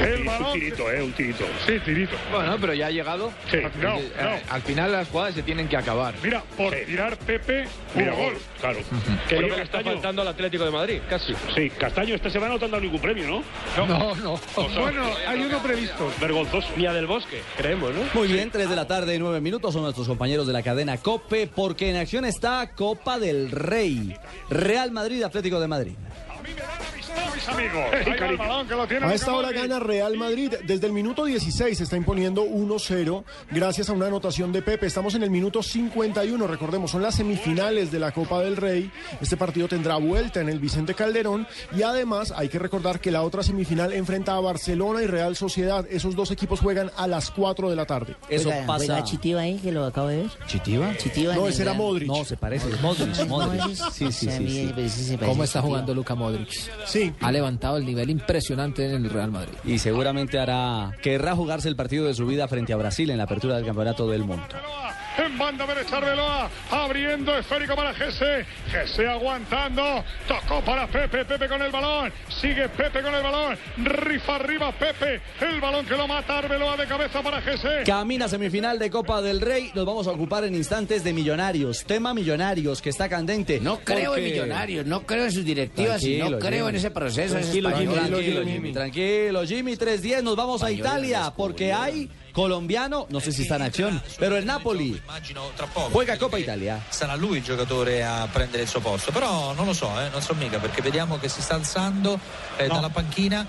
El balón. Un tirito, eh, un tirito. Sí, tirito. Bueno, pero ya ha llegado. Sí. Eh, No, eh, no. Al final las jugadas se tienen que acabar. Mira, por tirar Pepe, mira, gol. Claro. Que Oye, le está Castaño. faltando al Atlético de Madrid, casi. Sí, Castaño esta semana no te han dado ningún premio, ¿no? No, no. Bueno, hay uno previsto. Vergonzoso. Ni a del Bosque, creemos, ¿no? Muy bien, 3 de la tarde, 9 minutos son nuestros compañeros de la cadena COPE, porque en acción está Copa del Rey. Real Madrid, Atlético de Madrid. Mis amigos. Ahí va el balón que lo tiene A esta hora gana Real Madrid. Desde el minuto 16 se está imponiendo 1-0 gracias a una anotación de Pepe. Estamos en el minuto 51. Recordemos, son las semifinales de la Copa del Rey. Este partido tendrá vuelta en el Vicente Calderón. Y además hay que recordar que la otra semifinal enfrenta a Barcelona y Real Sociedad. Esos dos equipos juegan a las 4 de la tarde. Eso Oiga, pasa. ¿juega Chitiva ahí que lo acabo de ver? ¿Chitiva? Chitiva. No, ese era. Modric. No, se parece, es Modric, Modric. Sí, sí, sí. sí. pues, ¿Cómo está jugando Luca Modric? Sí. Ha levantado el nivel impresionante en el Real Madrid. Y seguramente hará, querrá jugarse el partido de su vida frente a Brasil en la apertura del Campeonato del Mundo. En banda derecha Arbeloa, abriendo esférico para Gese. Gese aguantando. Tocó para Pepe. Pepe con el balón. Sigue Pepe con el balón. Rifa arriba Pepe. El balón que lo mata Arbeloa de cabeza para Gese. Camina semifinal de Copa del Rey. Nos vamos a ocupar en instantes de Millonarios. Tema Millonarios que está candente. No creo en Millonarios, no creo en sus directivas y no creo en ese proceso. ese Tranquilo, Jimmy, tranquilo, Jimmy. Tranquilo, Jimmy. 3-10. Nos vamos a Italia porque hay colombiano, no sé si está en acción, pero el Napoli juega Copa Italia. sarà lui il giocatore a prendere il suo posto però non lo so eh, non so mica perché vediamo che si sta alzando eh, dalla panchina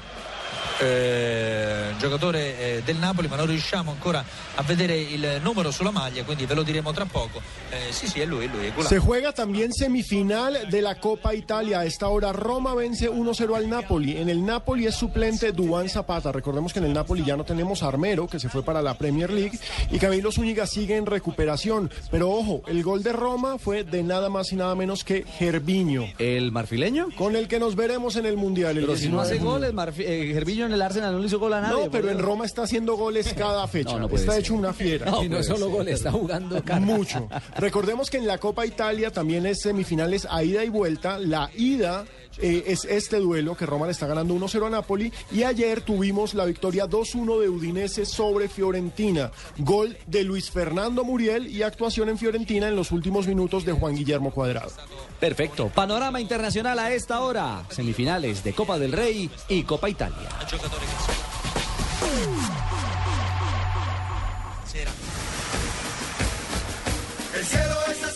eh, giocatore eh, del Napoli ma non riusciamo ancora a vedere il numero sulla maglia quindi ve lo diremo tra poco Eh, sì sì è lui è lui è Goulart. Se juega también semifinal de la Copa Italia. A esta hora Roma vence 1-0 al Napoli. En el Napoli es suplente Duván Zapata. Recordemos que en el Napoli ya no tenemos Armero, que se fue para la Premier League, y Camilo Zúñiga sigue en recuperación. Pero ojo, el gol de Roma fue de nada más y nada menos que Gerviño. ¿El marfileño? Con el que nos veremos en el Mundial. el Pero si no 19 de hace goles, Marfi- en el Arsenal no le hizo gol a nadie. No, pero en. Roma está haciendo goles cada fecha. No, no puede está ser. hecho una fiera. No y no solo ser. goles, está jugando cara. Mucho. Recordemos que en la Copa Italia también es semifinales a ida y vuelta. La ida eh, es este duelo que Roma le está ganando 1-0 a Napoli. Y ayer tuvimos la victoria 2-1 de Udinese sobre Fiorentina. Gol de Luis Fernando Muriel y actuación en Fiorentina en los últimos minutos de Juan Guillermo Cuadrado. Perfecto. Panorama internacional a esta hora. Semifinales de Copa del Rey y Copa Italia. El cielo es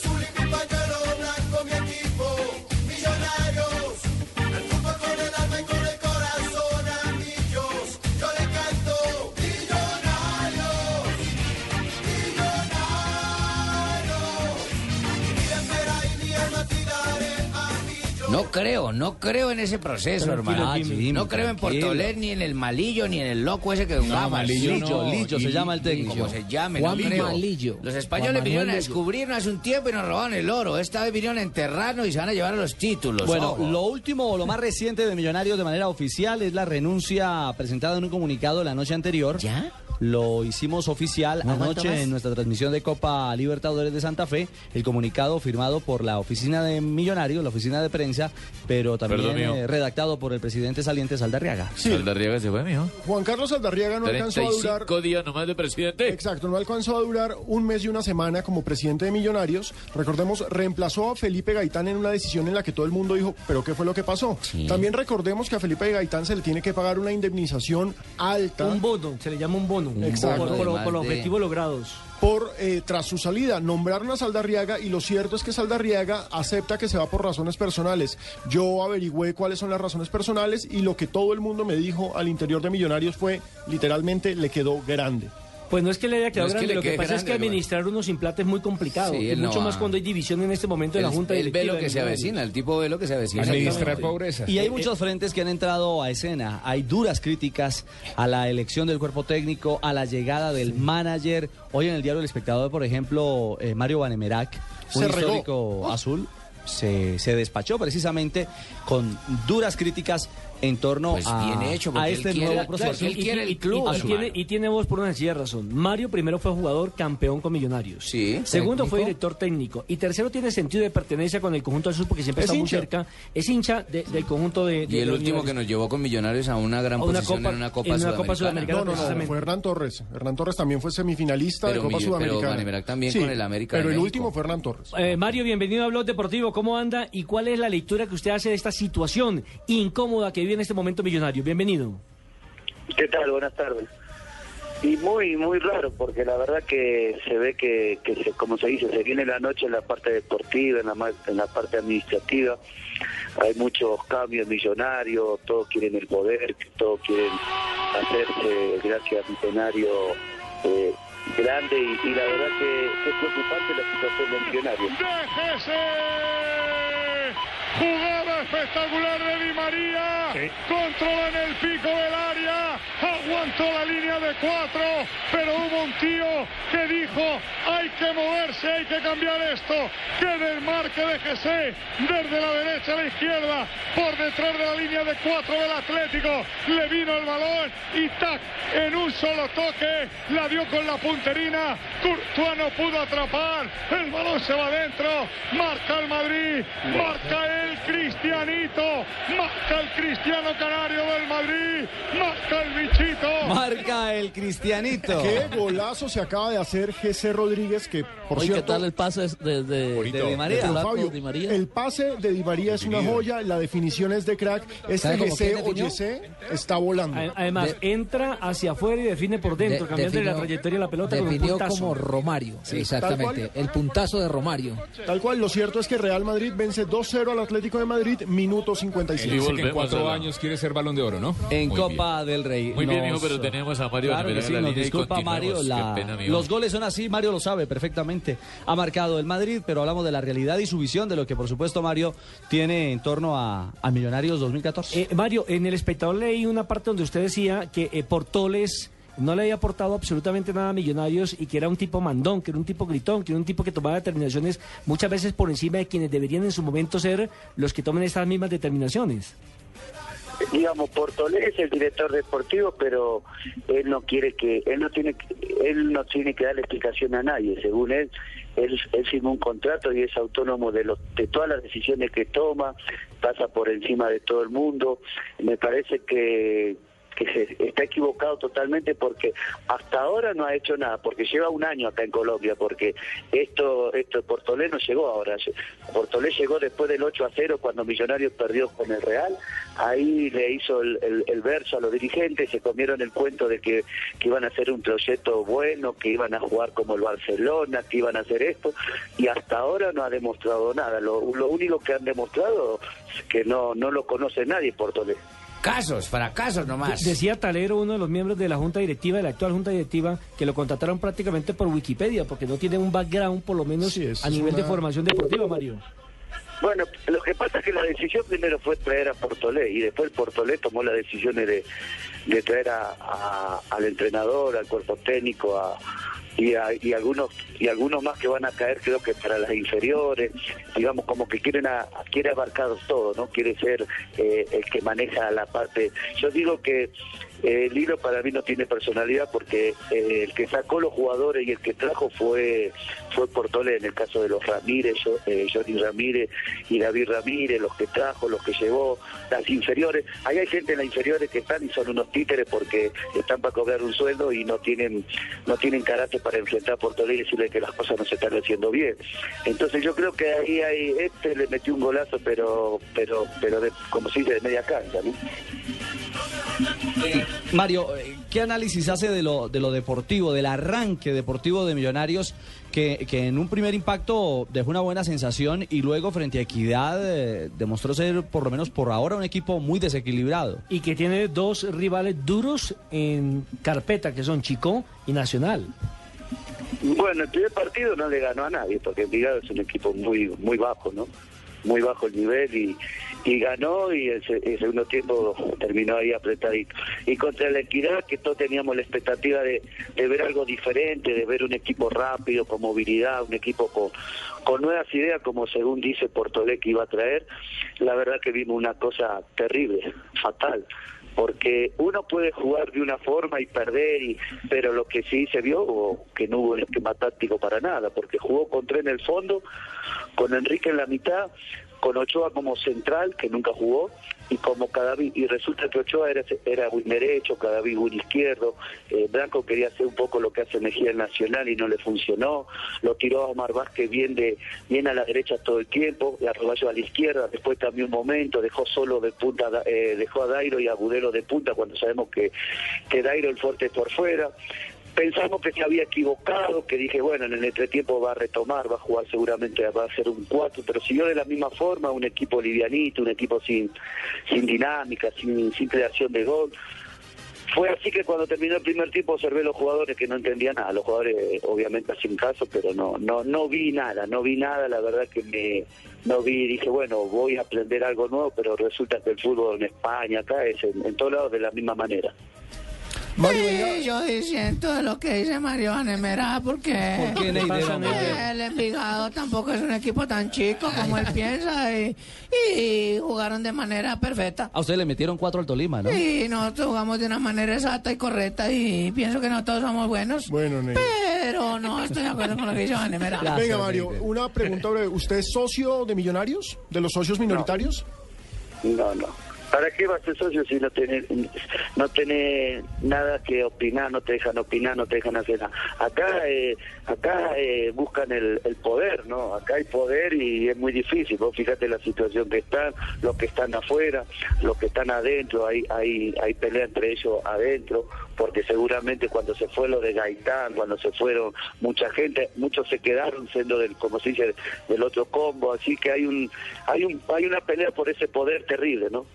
No creo, no creo en ese proceso, Tranquilo, hermano. Jimmy, no creo en. Portolet, ni en el malillo, ni en el loco ese que gafas. Malillo Lillo, no, Lillo se llama el técnico. Como se llame, Juan no creo. Malillo. Los españoles Juan vinieron a descubrirnos hace un tiempo y nos robaron el oro. Esta vez vinieron a enterrarnos y se van a llevar a los títulos. Bueno, ojo. lo último o lo más reciente de Millonarios de manera oficial es la renuncia presentada en un comunicado la noche anterior. ¿Ya? Lo hicimos oficial ¿No aguanto anoche en nuestra transmisión de Copa Libertadores de Santa Fe. El comunicado firmado por la oficina de Millonarios, la oficina de prensa, pero también eh, redactado por el presidente saliente Saldarriaga. Sí. Saldarriaga se fue mijo Juan Carlos Aldarriaga no alcanzó a durar. días nomás de presidente Exacto, no alcanzó a durar un mes y una semana como presidente de Millonarios. Recordemos, reemplazó a Felipe Gaitán en una decisión en la que todo el mundo dijo, ¿pero qué fue lo que pasó? También recordemos que a Felipe Gaitán se le tiene que pagar una indemnización alta. Un bono, se le llama un bono. Exacto. Por, por- Además por los de- objetivos logrados. Por eh, tras su salida, nombraron a Saldarriaga y lo cierto es que Saldarriaga acepta que se va por razones personales. Yo averigüé cuáles son las razones personales y lo que todo el mundo me dijo al interior de Millonarios fue literalmente le quedó grande. Pues no es que le haya quedado No es que grande, le lo que pasa es que administrar unos implantes es muy complicado. Sí, y él no mucho más cuando hay división en este momento de la Junta él ve Directiva. lo que se avecina, el tipo ve lo que se avecina. Administrar pobreza. Y hay muchos frentes que han entrado a escena. Hay duras críticas a la elección del cuerpo técnico, a la llegada del manager. Hoy en el diario El Espectador, por ejemplo, eh, Mario Banemerac, un Se regó. histórico azul, se, se despachó precisamente con duras críticas en torno Pues a, bien hecho, a porque este quiere- nuevo proceso. él quiere el y, club, y- y hermano. tiene, y tiene voz por una sencilla razón. Mario primero fue jugador campeón con Millonarios. Sí. Segundo fue director técnico. Y tercero tiene sentido de pertenencia con el conjunto azul porque siempre Es está muy cerca. Es hincha de- del conjunto de, de Y el último que nos llevó con Millonarios a una gran A una posición copa- en una Copa en una Sudamericana. Copa Sudamericana. No, no, no, fue Hernán Torres. Hernán Torres también fue semifinalista Pero de Copa pero Sudamericana. También con el América Pero el último fue Hernán Torres. Eh, Mario, bienvenido a Blog Deportivo. ¿Cómo anda y cuál es la lectura que usted hace de esta situación incómoda que vive en este momento Millonario? Bienvenido. ¿Qué tal? Buenas tardes. Y muy, muy raro, porque la verdad que se ve que, que se, como se dice, se viene la noche en la parte deportiva, en la, en la parte administrativa. Hay muchos cambios millonarios, todos quieren el poder, todos quieren hacerse, gracias a Millonario, eh, grande. Y, y la verdad que, que es preocupante la situación del Millonario. Jugada espectacular de Di María. Controla en el pico del área. Aguantó la línea de cuatro. Pero hubo un tío que dijo: hay que moverse, hay que cambiar esto. Que desmarque de Jesse desde la derecha a la izquierda. Por detrás de la línea de cuatro del Atlético. Le vino el balón y tac. En un solo toque la dio con la punterina. Courtois no pudo atrapar. El balón se va adentro. Marca el Madrid. Marca el Cristianito. Marca el Cristiano Canario del Madrid. Marca el bichito. Marca el Cristianito. Qué golazo se acaba de hacer Jesse Rodríguez, que por Oye, ¿qué cierto... tal el pase de, de, De Di María. Pero, Flaco Fabio, Di María? el pase de Di María es una joya, la definición es de crack. Este ¿Sabe cómo Jesse quién definió? Oyese está volando. Además, entra hacia afuera y define por dentro, De- cambiando la definió- trayectoria de la pelota con un Definió puntazo. como Romario, Sí, exactamente. El puntazo de Romario. Tal cual, lo cierto es que Real Madrid vence 2-0 al Atlético de Madrid, minuto 57. Dice que en cuatro años quiere ser balón de oro, ¿no? En Muy Copa del Rey. Muy bien, hijo, pero tenemos a Mario Claro que sí, nos disculpa Mario, la- pena, los goles son así, Mario lo sabe perfectamente. Ha marcado el Madrid, pero hablamos de la realidad y su visión de lo que por supuesto Mario tiene en torno a, a Millonarios 2014. Eh, Mario, en el espectador leí una parte donde usted decía que eh, Portoles no le había aportado absolutamente nada a Millonarios y que era un tipo mandón, que era un tipo gritón, que era un tipo que tomaba determinaciones muchas veces por encima de quienes deberían en su momento ser los que tomen estas mismas determinaciones. digamos Portolés es el director deportivo pero él no quiere que él no tiene él no tiene que darle explicación a nadie según él él, él firmó un contrato y es autónomo de los de todas las decisiones que toma pasa por encima de todo el mundo me parece que que se está equivocado totalmente porque hasta ahora no ha hecho nada, porque lleva un año acá en Colombia, porque esto, esto Portolé no llegó ahora, Portolé llegó después del 8 a 0 cuando Millonarios perdió con el Real, ahí le hizo el, verso a los dirigentes, se comieron el cuento de que, que iban a hacer un proyecto bueno, que iban a jugar como el Barcelona, que iban a hacer esto, y hasta ahora no ha demostrado nada, lo, lo único que han demostrado es que no, no lo conoce nadie Portolé. Casos, fracasos nomás. De- Decía Talero, uno de los miembros de la Junta Directiva, de la actual Junta Directiva, que lo contrataron prácticamente por Wikipedia, porque no tiene un background, por lo menos, a nivel de formación deportiva, Mario. Bueno, lo que pasa es que la decisión primero fue traer a Portolé y después Portolé tomó las decisiones de, de traer a, a- al entrenador, al cuerpo técnico a, y, a- y algunos y algunos más que van a caer creo que para las inferiores, digamos como que quieren a, quiere abarcar todo, ¿no? Quiere ser eh, el que maneja la parte. Yo digo que eh, el hilo para mí no tiene personalidad porque eh, el que sacó los jugadores y el que trajo fue fue Portolé en el caso de los Ramírez, yo- eh, Johnny Ramírez y David Ramírez, los que trajo, los que llevó, las inferiores. Ahí hay gente en las inferiores que están y son unos títeres porque están para cobrar un sueldo y no tienen no tienen carácter para enfrentar a Portolé y decirle que las cosas no se están haciendo bien. Entonces yo creo que ahí hay este le metió un golazo pero pero pero como se dice de media cancha. Mario, eh, ¿qué análisis hace de lo, de lo deportivo, del arranque deportivo de Millonarios, que, que en un primer impacto dejó una buena sensación y luego frente a Equidad eh, demostró ser, por lo menos por ahora, un equipo muy desequilibrado? Y que tiene dos rivales duros en carpeta, que son Chico y Nacional. Bueno, el primer partido no le ganó a nadie, porque Envigado es un equipo muy muy bajo, ¿no? Muy bajo el nivel y, y ganó y el, el segundo tiempo terminó ahí apretadito. Y contra la Equidad, que todos teníamos la expectativa de, de ver algo diferente, de ver un equipo rápido, con movilidad, un equipo con, con nuevas ideas, como según dice Portolé que iba a traer, la verdad que vimos una cosa terrible, fatal porque uno puede jugar de una forma y perder, y, pero lo que sí se vio o que no hubo un esquema táctico para nada, porque jugó con tres en el fondo, con Enrique en la mitad, con Ochoa como central, que nunca jugó, y como Cadaví, y resulta que Ochoa era, era win derecho, Cadaví win izquierdo, eh, Blanco quería hacer un poco lo que hace Mejía en Nacional y no le funcionó, lo tiró a Omar Vázquez bien, de, bien a la derecha todo el tiempo, y a Roballo a la izquierda, después cambió un momento, dejó solo de punta, eh, dejó a Dairo y a Budelo de punta cuando sabemos que, que Dairo el fuerte es por fuera, pensamos que se había equivocado, que dije, bueno, en el entretiempo va a retomar, va a jugar seguramente, va a ser un 4, pero siguió de la misma forma, un equipo livianito, un equipo sin, sin dinámica, sin, creación de gol. Fue así que cuando terminó el primer tiempo observé los jugadores que no entendían nada, los jugadores eh, obviamente hacen caso, pero no, no, no vi nada, no vi nada, la verdad que me no vi, dije bueno voy a aprender algo nuevo, pero resulta que el fútbol en España, acá es en todos lados de la misma manera. Sí, yo diciendo lo que dice Mario Anemera, porque el Envigado tampoco es un equipo tan chico como él piensa y, y jugaron de manera perfecta. A ustedes le metieron cuatro al Tolima, ¿no? Y nosotros jugamos de una manera exacta y correcta y pienso que no todos somos buenos. Bueno, Ney. Pero no estoy de acuerdo con lo que dice Anemera. Venga, Mario, una pregunta breve. ¿Usted es socio de Millonarios? ¿De los socios minoritarios? No, no. ¿Para qué vas a ser socio si no tenés, no tenés nada que opinar, no te dejan opinar, no te dejan hacer nada? Acá, eh, acá eh, buscan el, poder, ¿no? Acá hay poder y es muy difícil. Vos fíjate la situación que están, los que están afuera, los que están adentro, hay, hay, hay pelea entre ellos adentro, porque seguramente cuando se fue lo de Gaitán, cuando se fueron mucha gente, muchos se quedaron siendo del, como se dice, del otro combo, así que hay un, hay un, hay una pelea por ese poder terrible, ¿no?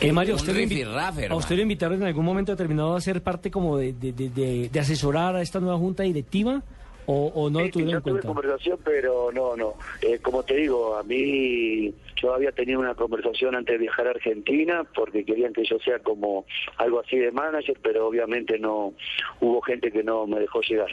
Eh, Mario, Un ¿usted lo, invi- rifirrafe, ¿a usted lo invitaron en algún momento determinado a ser parte como de, de- de- de- de asesorar a esta nueva junta directiva? ¿O, o no lo Sí, tuvieron yo en tuve cuenta? conversación, pero no, no. Eh, como te digo, a mí yo había tenido una conversación antes de viajar a Argentina porque querían que yo sea como algo así de manager, pero obviamente no hubo gente que no me dejó llegar.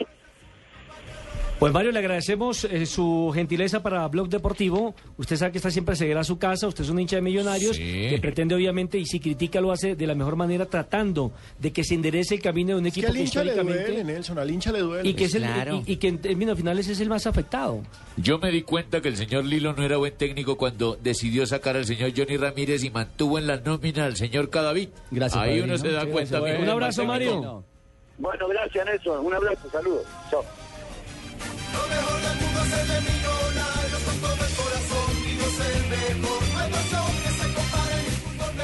Pues Mario, le agradecemos eh, su gentileza para Blog Deportivo. Usted sabe que está siempre seguirá a su casa. Usted es un hincha de millonarios Sí. que pretende, obviamente, y si critica, lo hace de la mejor manera, tratando de que se enderece el camino de un Es que equipo al que hincha le históricamente. duele, Nelson, al hincha le duele. y que, es el- Claro. y, y que en términos finales es el más afectado. Yo me di cuenta que el señor Lilo no era buen técnico cuando decidió sacar al señor Johnny Ramírez y mantuvo en la nómina al señor Cadavid. Gracias, Ahí uno se da Sí, cuenta. gracias, Un abrazo. Mario. Bueno, gracias Nelson, un abrazo, saludos. Chao. Lo mejor del mundo es el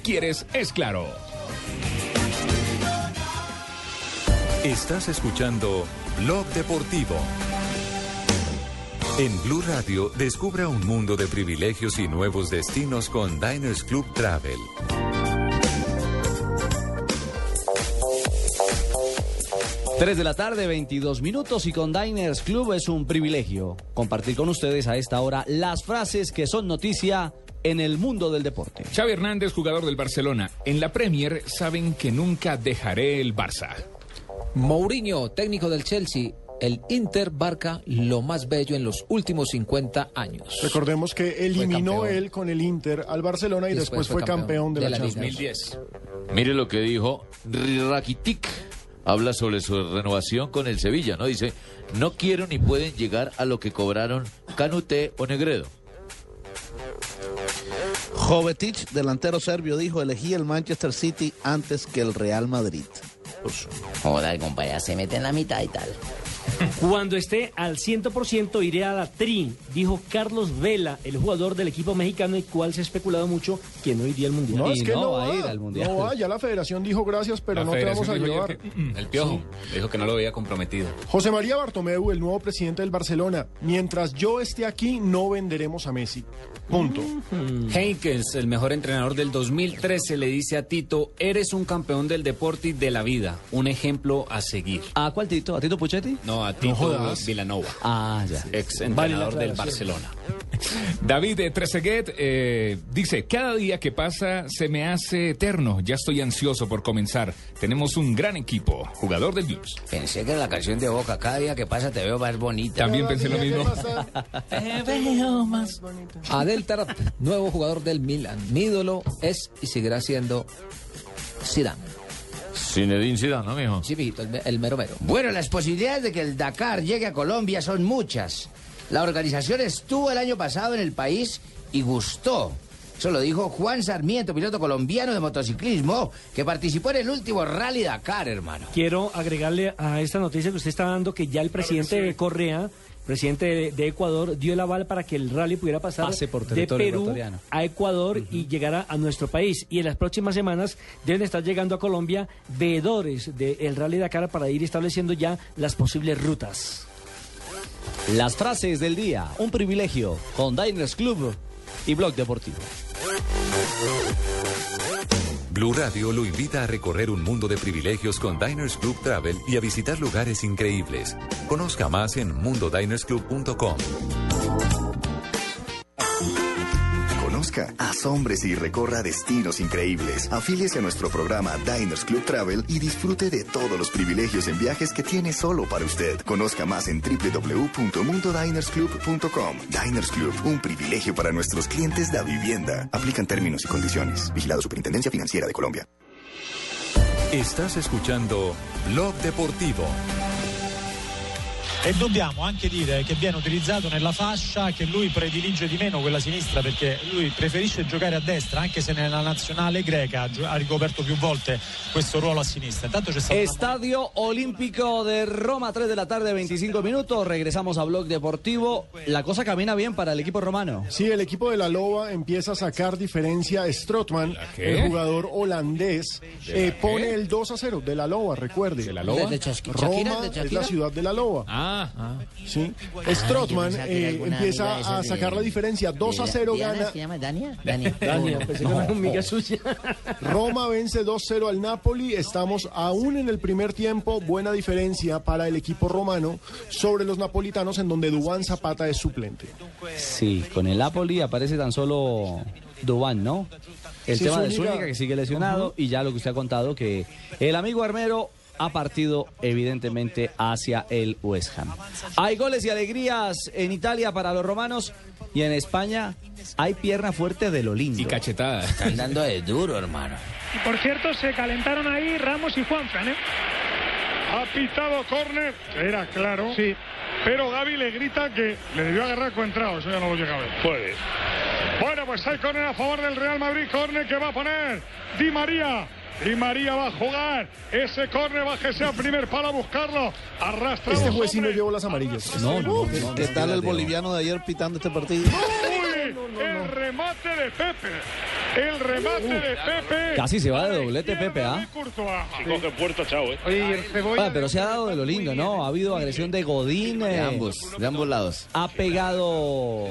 quieres es claro. Estás escuchando Blog Deportivo. En Blue Radio, descubra un mundo de privilegios y nuevos destinos con Diners Club Travel. Tres de la tarde, 22 minutos y con Diners Club es un privilegio compartir con ustedes a esta hora las frases que son noticia en el mundo del deporte. Xavi Hernández, jugador del Barcelona. En la Premier saben que nunca dejaré el Barça. Mourinho, técnico del Chelsea, el Inter barca lo más bello en los últimos 50 años. Recordemos que eliminó él con el Inter al Barcelona y, después, fue campeón, de, la, Champions. Liga. 2010. Mire lo que dijo Rakitic. Habla sobre su renovación con el Sevilla, ¿no? Dice, no quiero ni pueden llegar a lo que cobraron Canute o Negredo. Jovetic, delantero serbio, dijo, elegí el Manchester City antes que el Real Madrid. Joder, compadre, se mete en la mitad y tal. Cuando esté al 100% iré a la TRI, dijo Carlos Vela, el jugador del equipo mexicano, el cual se ha especulado mucho que no iría al Mundial. No, es que no, va, No va, ya la federación dijo gracias, pero no te vamos a llevar. el piojo dijo que no lo veía comprometido. José María Bartomeu, el nuevo presidente del Barcelona, mientras yo esté aquí no venderemos a Messi. Punto. Henkens, el mejor entrenador del 2013, le dice a Tito, eres un campeón del deporte y de la vida, un ejemplo a seguir. ¿A cuál Tito? ¿A Tito Puchetti? No, a Tito jodas. Villanova, Ah, ya. ex Vale entrenador del. Barcelona. David de Trezeguet eh, dice, cada día que pasa se me hace eterno, ya estoy ansioso por comenzar. Tenemos un gran equipo, jugador del Blues. Pensé que era la canción de Boca, cada día que pasa te veo más bonita. También pensé lo mismo. Te veo más Adel Tarat, nuevo jugador del Milan. Mi ídolo es y seguirá siendo Zidane. Zinedine Zidane, ¿no, mijo? Sí, mijito, el, el mero mero. Bueno, las posibilidades de que el Dakar llegue a Colombia son muchas. La organización estuvo el año pasado en el país y gustó. Eso lo dijo Juan Sarmiento, piloto colombiano de motociclismo, que participó en el último Rally Dakar, hermano. Quiero agregarle a esta noticia que usted está dando que ya el presidente de Correa, presidente de, de Ecuador, dio el aval para que el rally pudiera pasar Pase por de Perú ecuatoriano. a Ecuador y llegara a nuestro país. Y en las próximas semanas deben estar llegando a Colombia veedores del rally Dakar para ir estableciendo ya las posibles rutas. Las frases del día. Un privilegio con Diners Club y Blog Deportivo. Blue Radio lo invita a recorrer un mundo de privilegios con Diners Club Travel y a visitar lugares increíbles. Conozca más en mundodinersclub.com. Asómbrese y recorra destinos increíbles. Afíliese a nuestro programa Diners Club Travel y disfrute de todos los privilegios en viajes que tiene solo para usted. Conozca más en www.mundodinersclub.com. Diners Club, un privilegio para nuestros clientes de vivienda. Aplican términos y condiciones. Vigilado Superintendencia Financiera de Colombia. Estás escuchando Blog Deportivo. E dobbiamo anche dire che viene utilizzato nella fascia che lui predilige di meno quella sinistra perché lui preferisce giocare a destra anche se nella nazionale greca ha ricoperto più volte questo ruolo a sinistra. Intanto c'è stato Estadio Olímpico de Roma, 3 de la tarde, 25 minutos. Regresamos a Blog Deportivo. La cosa camina bien para el equipo romano. Sí, el equipo de la Loba empieza a sacar diferencia. Strotman, el jugador holandés, ¿De eh, pone el 2 a 0 de la Loba, recuerde. ¿De la Loba? De. Roma ¿De es la ciudad de la Loba. Ah, Sí. Ah, pensaba que era eh, empieza a de- sacar la diferencia. 2 a de- 0 Diana, gana. ¿Se llama Dania? Dania. Dania, pensé que era una amiga suya. Roma vence 2-0 al Napoli. Estamos aún en el primer tiempo. Buena diferencia para el equipo romano sobre los napolitanos, en donde Dubán Zapata es suplente. Sí, con el Napoli aparece tan solo Dubán, ¿no? El Sí, tema de Zúñiga. Zúñiga que sigue lesionado y ya lo que usted ha contado que el amigo Armero ha partido evidentemente hacia el West Ham. Hay goles y alegrías en Italia para los romanos y en España hay pierna fuerte de lo lindo. Y cachetada. Están dando de duro, hermano. Y por cierto, se calentaron ahí Ramos y Juanfran, ¿eh? Ha pitado córner, era claro. Sí. Pero Gaby le grita que le debió agarrar Cuentrao, eso ya no lo llega a ver. Puede. Bueno, pues hay córner a favor del Real Madrid, córner que va a poner Di María. Di María va a jugar. Ese córner bájese al primer palo a buscarlo. Arrastra Este juez sí no llevó las amarillas. No, no, no, ¿Qué tal el boliviano de ayer pitando este partido? Uy, el remate de Pepe. El remate de Pepe. Casi se va de doblete Pepe, ¿ah? Coge puerta, chao, ¿eh? Oye, el Ah, pero se ha dado de lo lindo, ¿no? Ha habido agresión de Godín. De eh, ambos, de ambos lados. Ha pegado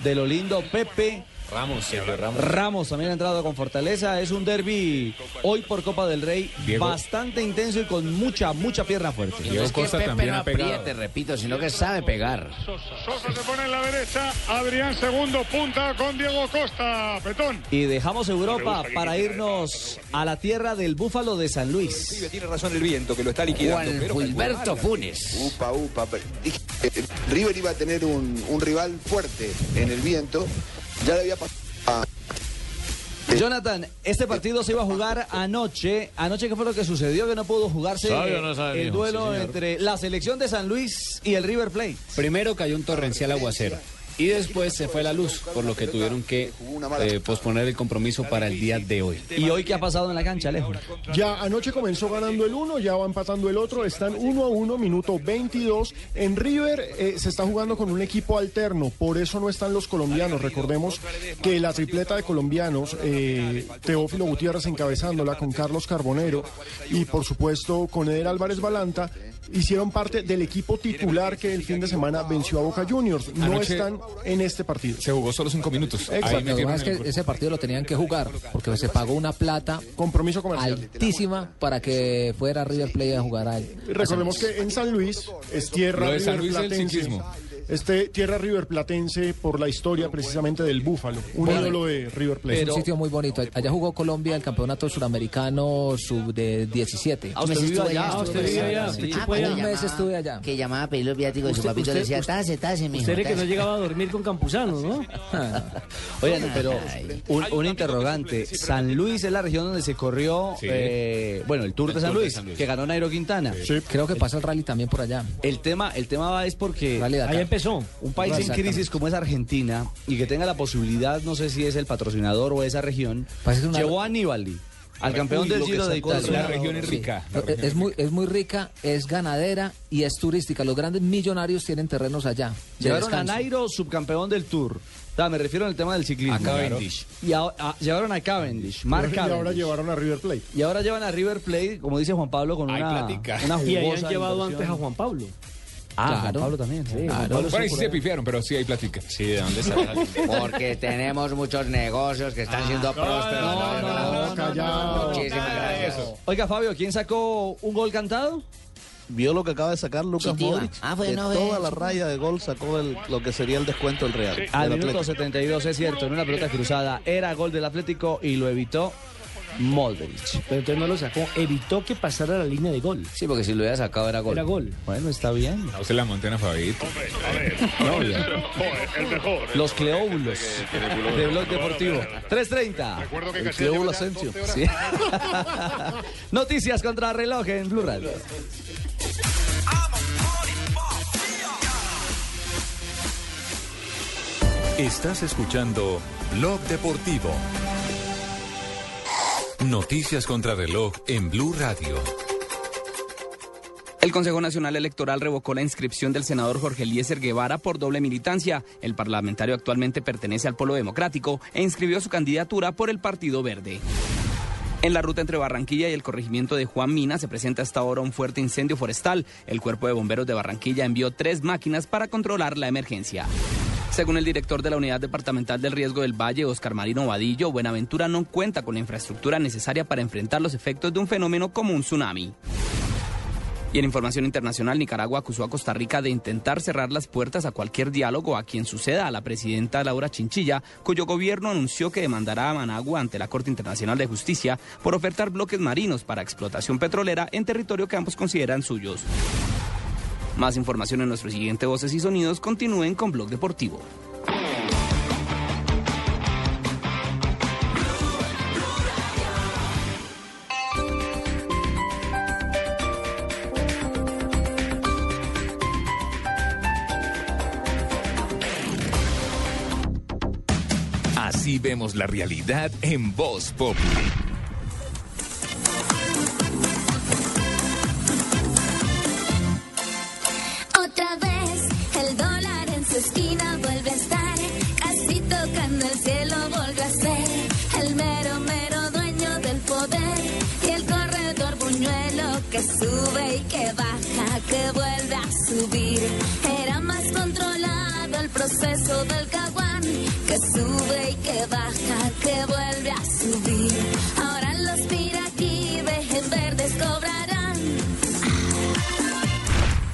de lo lindo Pepe. Ramos, Sergio Ramos. Ramos también ha entrado con fortaleza. Es un derby hoy por Copa del Rey Diego. bastante intenso y con mucha, mucha pierna fuerte. No es que Pepe no apriete, repito, sino que sabe pegar. Sosa se pone en la derecha. Adrián segundo punta con Diego Costa. Petón. Y dejamos Europa para irnos a la tierra del Búfalo de San Luis. Tiene razón el viento que lo está liquidando. Juan Gilberto Funes. Upa, upa. eh, River iba a tener un, un rival fuerte en el viento. Ya le había pasado a- Jonathan, este partido se iba a jugar anoche. Anoche, ¿qué fue lo que sucedió? Que no pudo jugarse ¿Sabe o no sabe, el mijo? duelo Sí, entre la selección de San Luis y el River Plate. Primero cayó un torrencial aguacero. Y después se fue la luz, por lo que tuvieron que eh, posponer el compromiso para el día de hoy. ¿Y hoy qué ha pasado en la cancha, Alejo? Ya anoche comenzó ganando el uno, ya va empatando el otro, están uno a uno, minuto 22. En River eh, se está jugando con un equipo alterno, por eso no están los colombianos. Recordemos que la tripleta de colombianos, eh, Teófilo Gutiérrez encabezándola con Carlos Carbonero y por supuesto con Eder Álvarez Balanta, hicieron parte del equipo titular que el fin de semana venció a Boca Juniors. No Anoche- están en este partido. Se jugó solo cinco minutos. Ahí Lo que pasa es el que ese partido lo tenían que jugar porque se pagó una plata compromiso comercial altísima para que fuera River Plate a jugar a él. Recordemos que en San Luis es tierra Lo de San Luis es el. Este tierra riverplatense por la historia precisamente del Búfalo, un Bueno, ídolo de River Plate. es un sitio muy bonito. Allá jugó Colombia el campeonato suramericano sub de 17. Ah, usted allá. Usted vive allá. Sí. Ah, que un mes llamaba- estuve allá. Que llamaba a pedir los viáticos y su Usted- papito le decía, tase, tase, mijo. Usted era que no tase". llegaba a dormir con Campuzano, ¿no? Oigan, pero un, un interrogante. San Luis es la región donde se corrió, Sí. eh, bueno, el Tour El de San Tour de Luis, San Luis. que ganó Nairo Quintana. Creo que pasa el rally también por allá. El tema, el tema va es porque. Ahí empezó. Un país en crisis como es Argentina y que tenga la posibilidad, no sé si es el patrocinador o esa región, una- llevó a Aníbal al campeón Uy, del Giro de Italia. La región es rica. Es muy, es muy rica, es ganadera y es turística. Los grandes millonarios tienen terrenos allá. Llevaron a. Nairo subcampeón del Tour. Da, me refiero al tema del ciclismo. A Cavendish. Y a- a- llevaron a Cavendish, Mark y Cavendish. ahora llevaron a River Plate. Y ahora llevan a River Plate, como dice Juan Pablo, con una, una y ahí han jugosa llevado inversión. antes a Juan Pablo. Ah, Juan Pablo también. Sí, Juan Pablo estuvo sí se pifiaron, pero sí hay plática. Sí, ¿de dónde Porque tenemos muchos negocios que están siendo prósperos. Muchísimas gracias. Oiga, Fabio, ¿quién sacó un gol cantado? Vio lo que acaba de sacar Lucas Chitiva. Modric. Ah, bueno, de toda la raya de gol sacó el- lo que sería el descuento del Real. Al minuto Atlético. 72, es cierto, en una pelota cruzada era gol del Atlético y lo evitó Modric. Pero entonces no lo sacó, evitó que pasara la línea de gol. Sí, porque si lo hubiera sacado era gol. Era gol. Bueno, está bien. A usted la monta en Fabito. No, ya. El mejor. Los Cleóbulos de Blog Deportivo. 3.30. Recuerdo que El Cleóbulo Asensio. 12 horas. Sí. Noticias contra reloj en Blue Radio. Estás escuchando Blog Deportivo. Noticias contra reloj en Blue Radio. El Consejo Nacional Electoral revocó la inscripción del senador Jorge Eliezer Guevara por doble militancia. El parlamentario actualmente pertenece al Polo Democrático e inscribió su candidatura por el Partido Verde. En la ruta entre Barranquilla y el corregimiento de Juan Mina se presenta hasta ahora un fuerte incendio forestal. El Cuerpo de Bomberos de Barranquilla envió tres máquinas para controlar la emergencia. Según el director de la Unidad Departamental del Riesgo del Valle, Oscar Marino Vadillo, Buenaventura no cuenta con la infraestructura necesaria para enfrentar los efectos de un fenómeno como un tsunami. Y en información internacional, Nicaragua acusó a Costa Rica de intentar cerrar las puertas a cualquier diálogo a quien suceda a la presidenta Laura Chinchilla, cuyo gobierno anunció que demandará a Managua ante la Corte Internacional de Justicia por ofertar bloques marinos para explotación petrolera en territorio que ambos consideran suyos. Más información en nuestro siguiente Voces y Sonidos. Continúen con Blog Deportivo. Así vemos la realidad en Voz Populi. Proceso del caguán que sube y que baja que vuelve a subir ahora los piraquibes en verdes cobrarán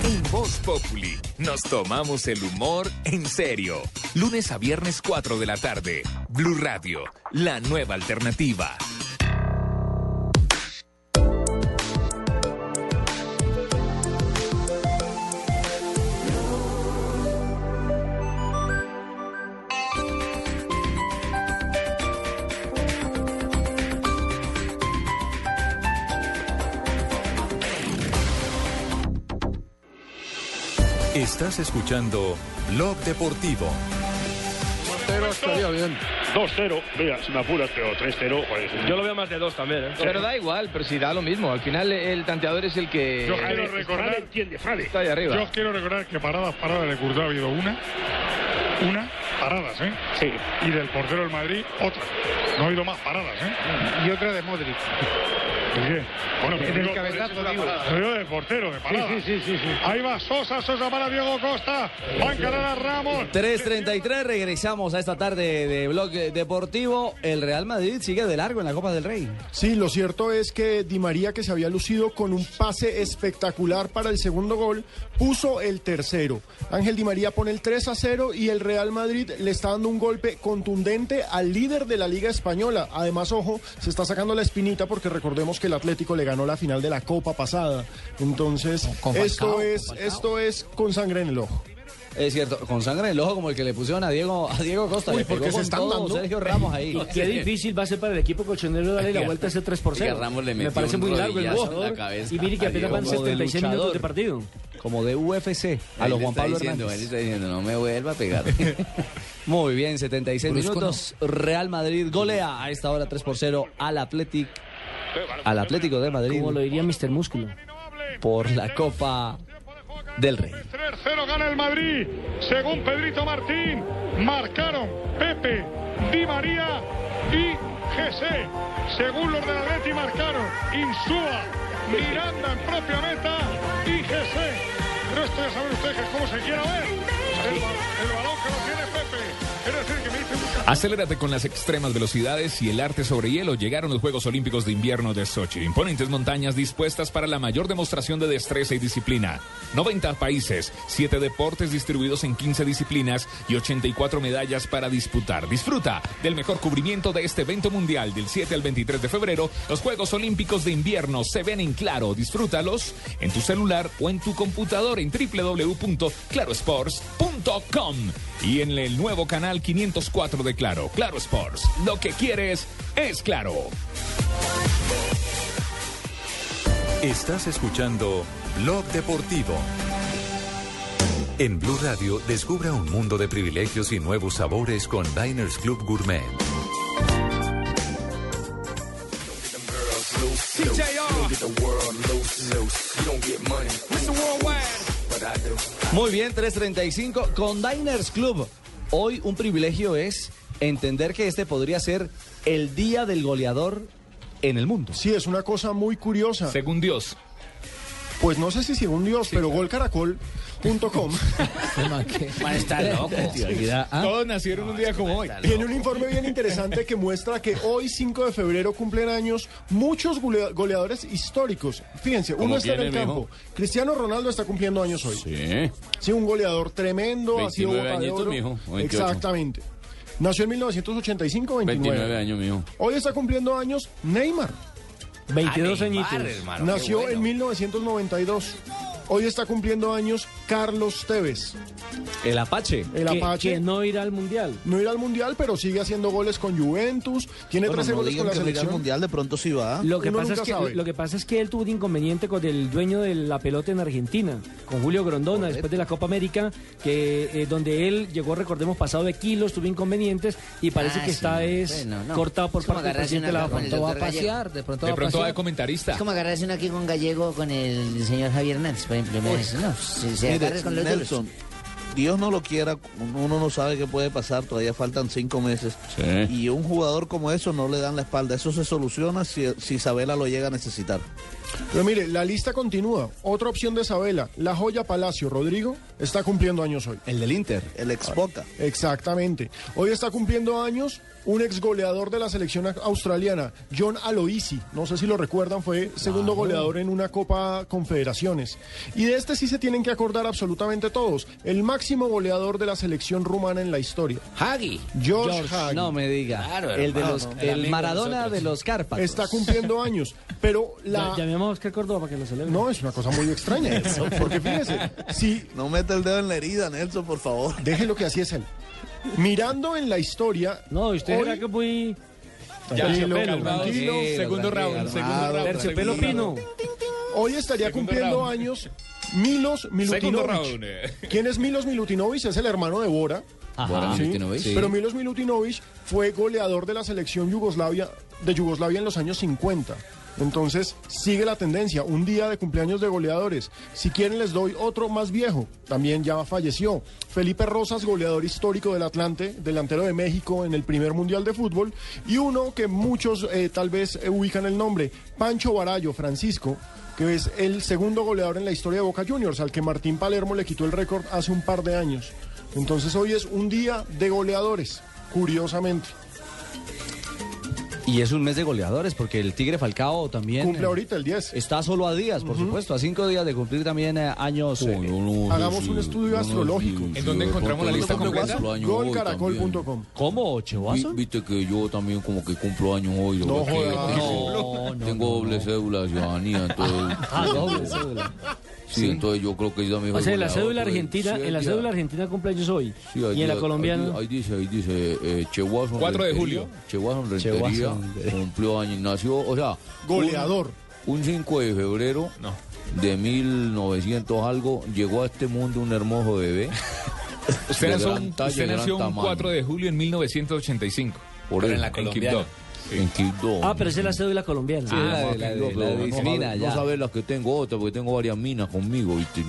En Voz Populi nos tomamos el humor en serio. Lunes a viernes 4 de la tarde. Blue Radio, la nueva alternativa. Estás escuchando Blog Deportivo. 0 estaría bien. 2-0, vea, si me apuras, pero 3-0, joder. Yo lo veo más de dos también, ¿eh? Pero da igual, pero si da lo mismo. Al final el tanteador es el que... Yo quiero recordar, entiende, Está ahí arriba. Yo quiero recordar que paradas, paradas de Courtois ha habido una, una, paradas, ¿eh? Sí. Y del portero del Madrid, otra. No ha habido más paradas, ¿eh? Y otra de Modric. ¿De? Bueno, pero digo, cabezazo, digo. del portero, de parada. Sí, sí, sí, sí, sí. Ahí va Sosa, Sosa para Diego Costa. Va a encarar a Ramos. 3.33, regresamos a esta tarde de Blog Deportivo. El Real Madrid sigue de largo en la Copa del Rey. Sí, lo cierto es que Di María, que se había lucido con un pase espectacular para el segundo gol, puso el tercero. Ángel Di María pone el 3 a 0 y el Real Madrid le está dando un golpe contundente al líder de la Liga Española. Además, ojo, se está sacando la espinita porque recordemos que el Atlético le ganó la final de la Copa pasada. Entonces, Con esto es, esto es con sangre en el ojo. Es cierto, con sangre en el ojo como el que le pusieron a Diego, a Diego Costa. Uy, le pegó porque se con están todo dando. Sergio Ramos ahí. Y qué difícil va a ser para el equipo colchonero darle la vuelta a ese 3 por Y que 0. Ramos le Me metió parece un muy largo el rodillazo en la jugador. cabeza Y mire que a apenas Diego van como de 76 minutos de partido. Como de UFC, a los Juan está Pablo diciendo, Hernández. Él está diciendo, no me vuelva a pegar. Muy bien, 76 Brusco minutos. Real Madrid golea a esta hora 3 por 0 al Atlético, al Atlético de Madrid. Como lo diría Mr. Músculo. Por la Copa del Rey. 3-0 gana el Madrid. Según Pedrito Martín, marcaron Pepe, Di María y Jesse. Según los del Atleti marcaron Insúa, Miranda en propia meta y Jesse. Pero esto ya saben ustedes que es como se quiera ver. El, el balón Acelérate con las extremas velocidades y el arte sobre hielo. Llegaron los Juegos Olímpicos de Invierno de Sochi. Imponentes montañas dispuestas para la mayor demostración de destreza y disciplina. 90 países, 7 deportes distribuidos en 15 disciplinas y 84 medallas para disputar. Disfruta del mejor cubrimiento de este evento mundial del 7 al 23 de febrero. Los Juegos Olímpicos de Invierno se ven en claro. Disfrútalos en tu celular o en tu computador en www.clarosports.com y en el nuevo canal 504 de Claro, Claro Sports. Lo que quieres es claro. Estás escuchando Blog Deportivo. En Blue Radio, descubra un mundo de privilegios y nuevos sabores con Diners Club Gourmet. Muy bien, 335 con Diners Club. Hoy un privilegio es entender que este podría ser el día del goleador en el mundo. Sí, es una cosa muy curiosa. Según Dios. Pues no sé si según Dios, pero golcaracol.com Man, está loco. Todos nacieron un día como hoy. Tiene un informe bien interesante que muestra que hoy, 5 de febrero, cumplen años muchos golea- goleadores históricos. Fíjense, uno ¿Cómo está en el campo. Cristiano Ronaldo está cumpliendo años hoy. Sí. Sí, un goleador tremendo, ha sido 29 Boca de añitos, mijo, o 28. Exactamente. Nació en 1985, 29. 29 años, mijo. Hoy está cumpliendo años Neymar. 22 Ah, Neymar, añitos. hermano, Nació en 1992. Hoy está cumpliendo años Carlos Tevez. El Apache. El Que- Apache. que no irá al Mundial. No irá al Mundial, pero sigue haciendo goles con Juventus. Tiene Bueno, 13 no goles con la que al selección. mundial, de pronto sí va. Lo que, Uno pasa es que, sabe. lo que pasa es que él tuvo un inconveniente con el dueño de la pelota en Argentina, con Julio Grondona, después de la Copa América, que eh, donde él llegó, recordemos, pasado de kilos, tuvo inconvenientes y parece Ah, que sí. está es Bueno, no. cortado por Es parte del presidente de la una AFA. va a pasear, de pronto De va a pronto va de pasear. comentarista. Es como agarrarse uno aquí con Gallego con el señor Javier Hernández, no, si se Mire, agarres con los. Nelson, Dios no lo quiera, uno no sabe qué puede pasar, todavía faltan cinco meses. Y un jugador como eso no le dan la espalda. Eso se soluciona si, si Isabela lo llega a necesitar. Pero mire, la lista continúa. Otra opción de Isabela, la joya Palacio Rodrigo, está cumpliendo años hoy. El del Inter. El ex Boca. Exactamente. Hoy está cumpliendo años un ex goleador de la selección australiana, John Aloisi. No sé si lo recuerdan, fue segundo goleador en una Copa Confederaciones. Y de este sí se tienen que acordar absolutamente todos. El máximo goleador de la selección rumana en la historia. Hagi. George, Hagi. No me diga. Claro, el de los, el de Maradona de los Cárpatos. Está cumpliendo años. Pero la... Ya- Oscar Córdoba para que lo celebre. No, es una cosa muy extraña. Nelson. Porque fíjese, si No meta el dedo en la herida, Nelson, por favor. deje lo que así es él. Mirando en la historia. No, usted hoy- era que muy... Ya, Tranquilo, tranquilo. Segundo round, segundo round. Terciopelo Pino. Hoy estaría Segundo cumpliendo round. años Milos Segundo Milutinovic. round. ¿Quién es Milos Milutinovic? Es el hermano de Bora. Ajá. Bora Sí, Milutinovic. Sí. Pero Milos Milutinovic fue goleador de la selección Yugoslavia, de Yugoslavia en los años 50. Entonces sigue la tendencia, un día de cumpleaños de goleadores. Si quieren les doy otro más viejo, también ya falleció. Felipe Rosas, goleador histórico del Atlante, delantero de México en el primer Mundial de Fútbol. Y uno que muchos eh, tal vez eh, ubican el nombre, Pancho Barallo, Francisco, que es el segundo goleador en la historia de Boca Juniors, al que Martín Palermo le quitó el récord hace un par de años. Entonces hoy es un día de goleadores, curiosamente. Y es un mes de goleadores, porque el Tigre Falcao también... Cumple eh, ahorita el 10. Está solo a días, por supuesto, a cinco días de cumplir también eh, años... eh, Hagamos un estudio astrológico. ¿En dónde encontramos la lista completa? Golcaracol.com. ¿Cómo, Chevazo? Vi- Viste que yo también como que cumplo años hoy. No. No, no, Tengo doble cédula de ciudadanía, entonces... Ah, doble cédula. Sí, entonces yo creo que yo también O sea, en la goleador, cédula argentina, sí, en la cédula argentina cumpleaños hoy. sí, hay y en la colombiana. Ahí, ahí dice, ahí dice, eh, Cheguazo 4 de julio. Cheguazo Rentería cumplió años, nació, o sea... Goleador. Un, un 5 de febrero No. de 1900 algo, llegó a este mundo un hermoso bebé. Usted de nació, talla, usted gran nació un tamaño. 4 de julio en 1985. Por Pero eso. en la colombiana. En Quibdó. Ah, pero esa es la cédula colombiana. Sí, la de- la de- la de no disciplina, sabe- ya. No sabes las que tengo otra, porque tengo varias minas conmigo, ¿viste?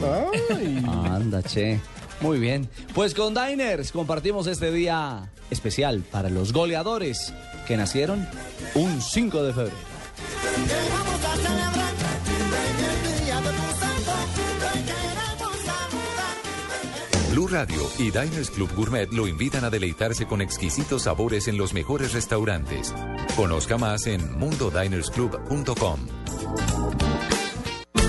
Ay. Anda, che. Muy bien. Pues con Diners compartimos este día especial para los goleadores que nacieron un 5 de febrero. Blue Radio y Diners Club Gourmet lo invitan a deleitarse con exquisitos sabores en los mejores restaurantes. Conozca más en mundodinersclub.com.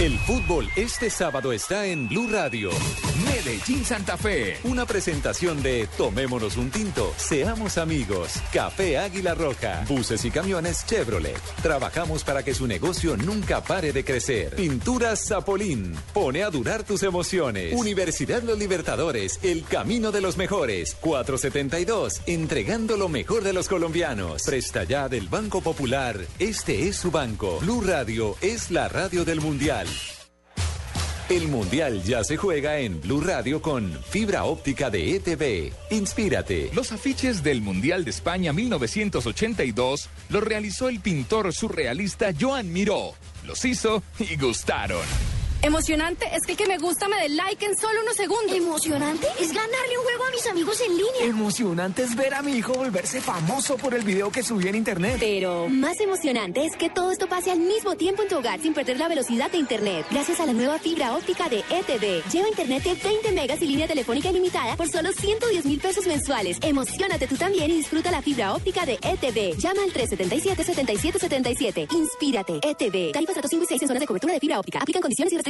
El fútbol este sábado está en Blue Radio. Medellín Santa Fe. Una presentación de Tomémonos un tinto, seamos amigos. Café Águila Roja. Buses y camiones Chevrolet. Trabajamos para que su negocio nunca pare de crecer. Pinturas Zapolín. Pone a durar tus emociones. Universidad Los Libertadores. El camino de los mejores. 472. Entregando lo mejor de los colombianos. Presta ya del Banco Popular. Este es su banco. Blue Radio es la radio del Mundial. El Mundial ya se juega en Blue Radio con fibra óptica de ETV. Inspírate. Los afiches del Mundial de España 1982 los realizó el pintor surrealista Joan Miró. Los hizo y gustaron. Emocionante es que el que me gusta me dé like en solo unos segundos. Emocionante es ganarle un juego a mis amigos en línea. Emocionante es ver a mi hijo volverse famoso por el video que subí en internet. Pero más emocionante es que todo esto pase al mismo tiempo en tu hogar sin perder la velocidad de internet. Gracias a la nueva fibra óptica de ETV. Lleva internet de 20 megas y línea telefónica ilimitada por solo 110 mil pesos mensuales. Emocionate tú también y disfruta la fibra óptica de ETV. Llama al 377-7777. Inspírate. ETV. Tarifas datos 5 y 6 en zonas de cobertura de fibra óptica. Aplican condiciones y restricciones.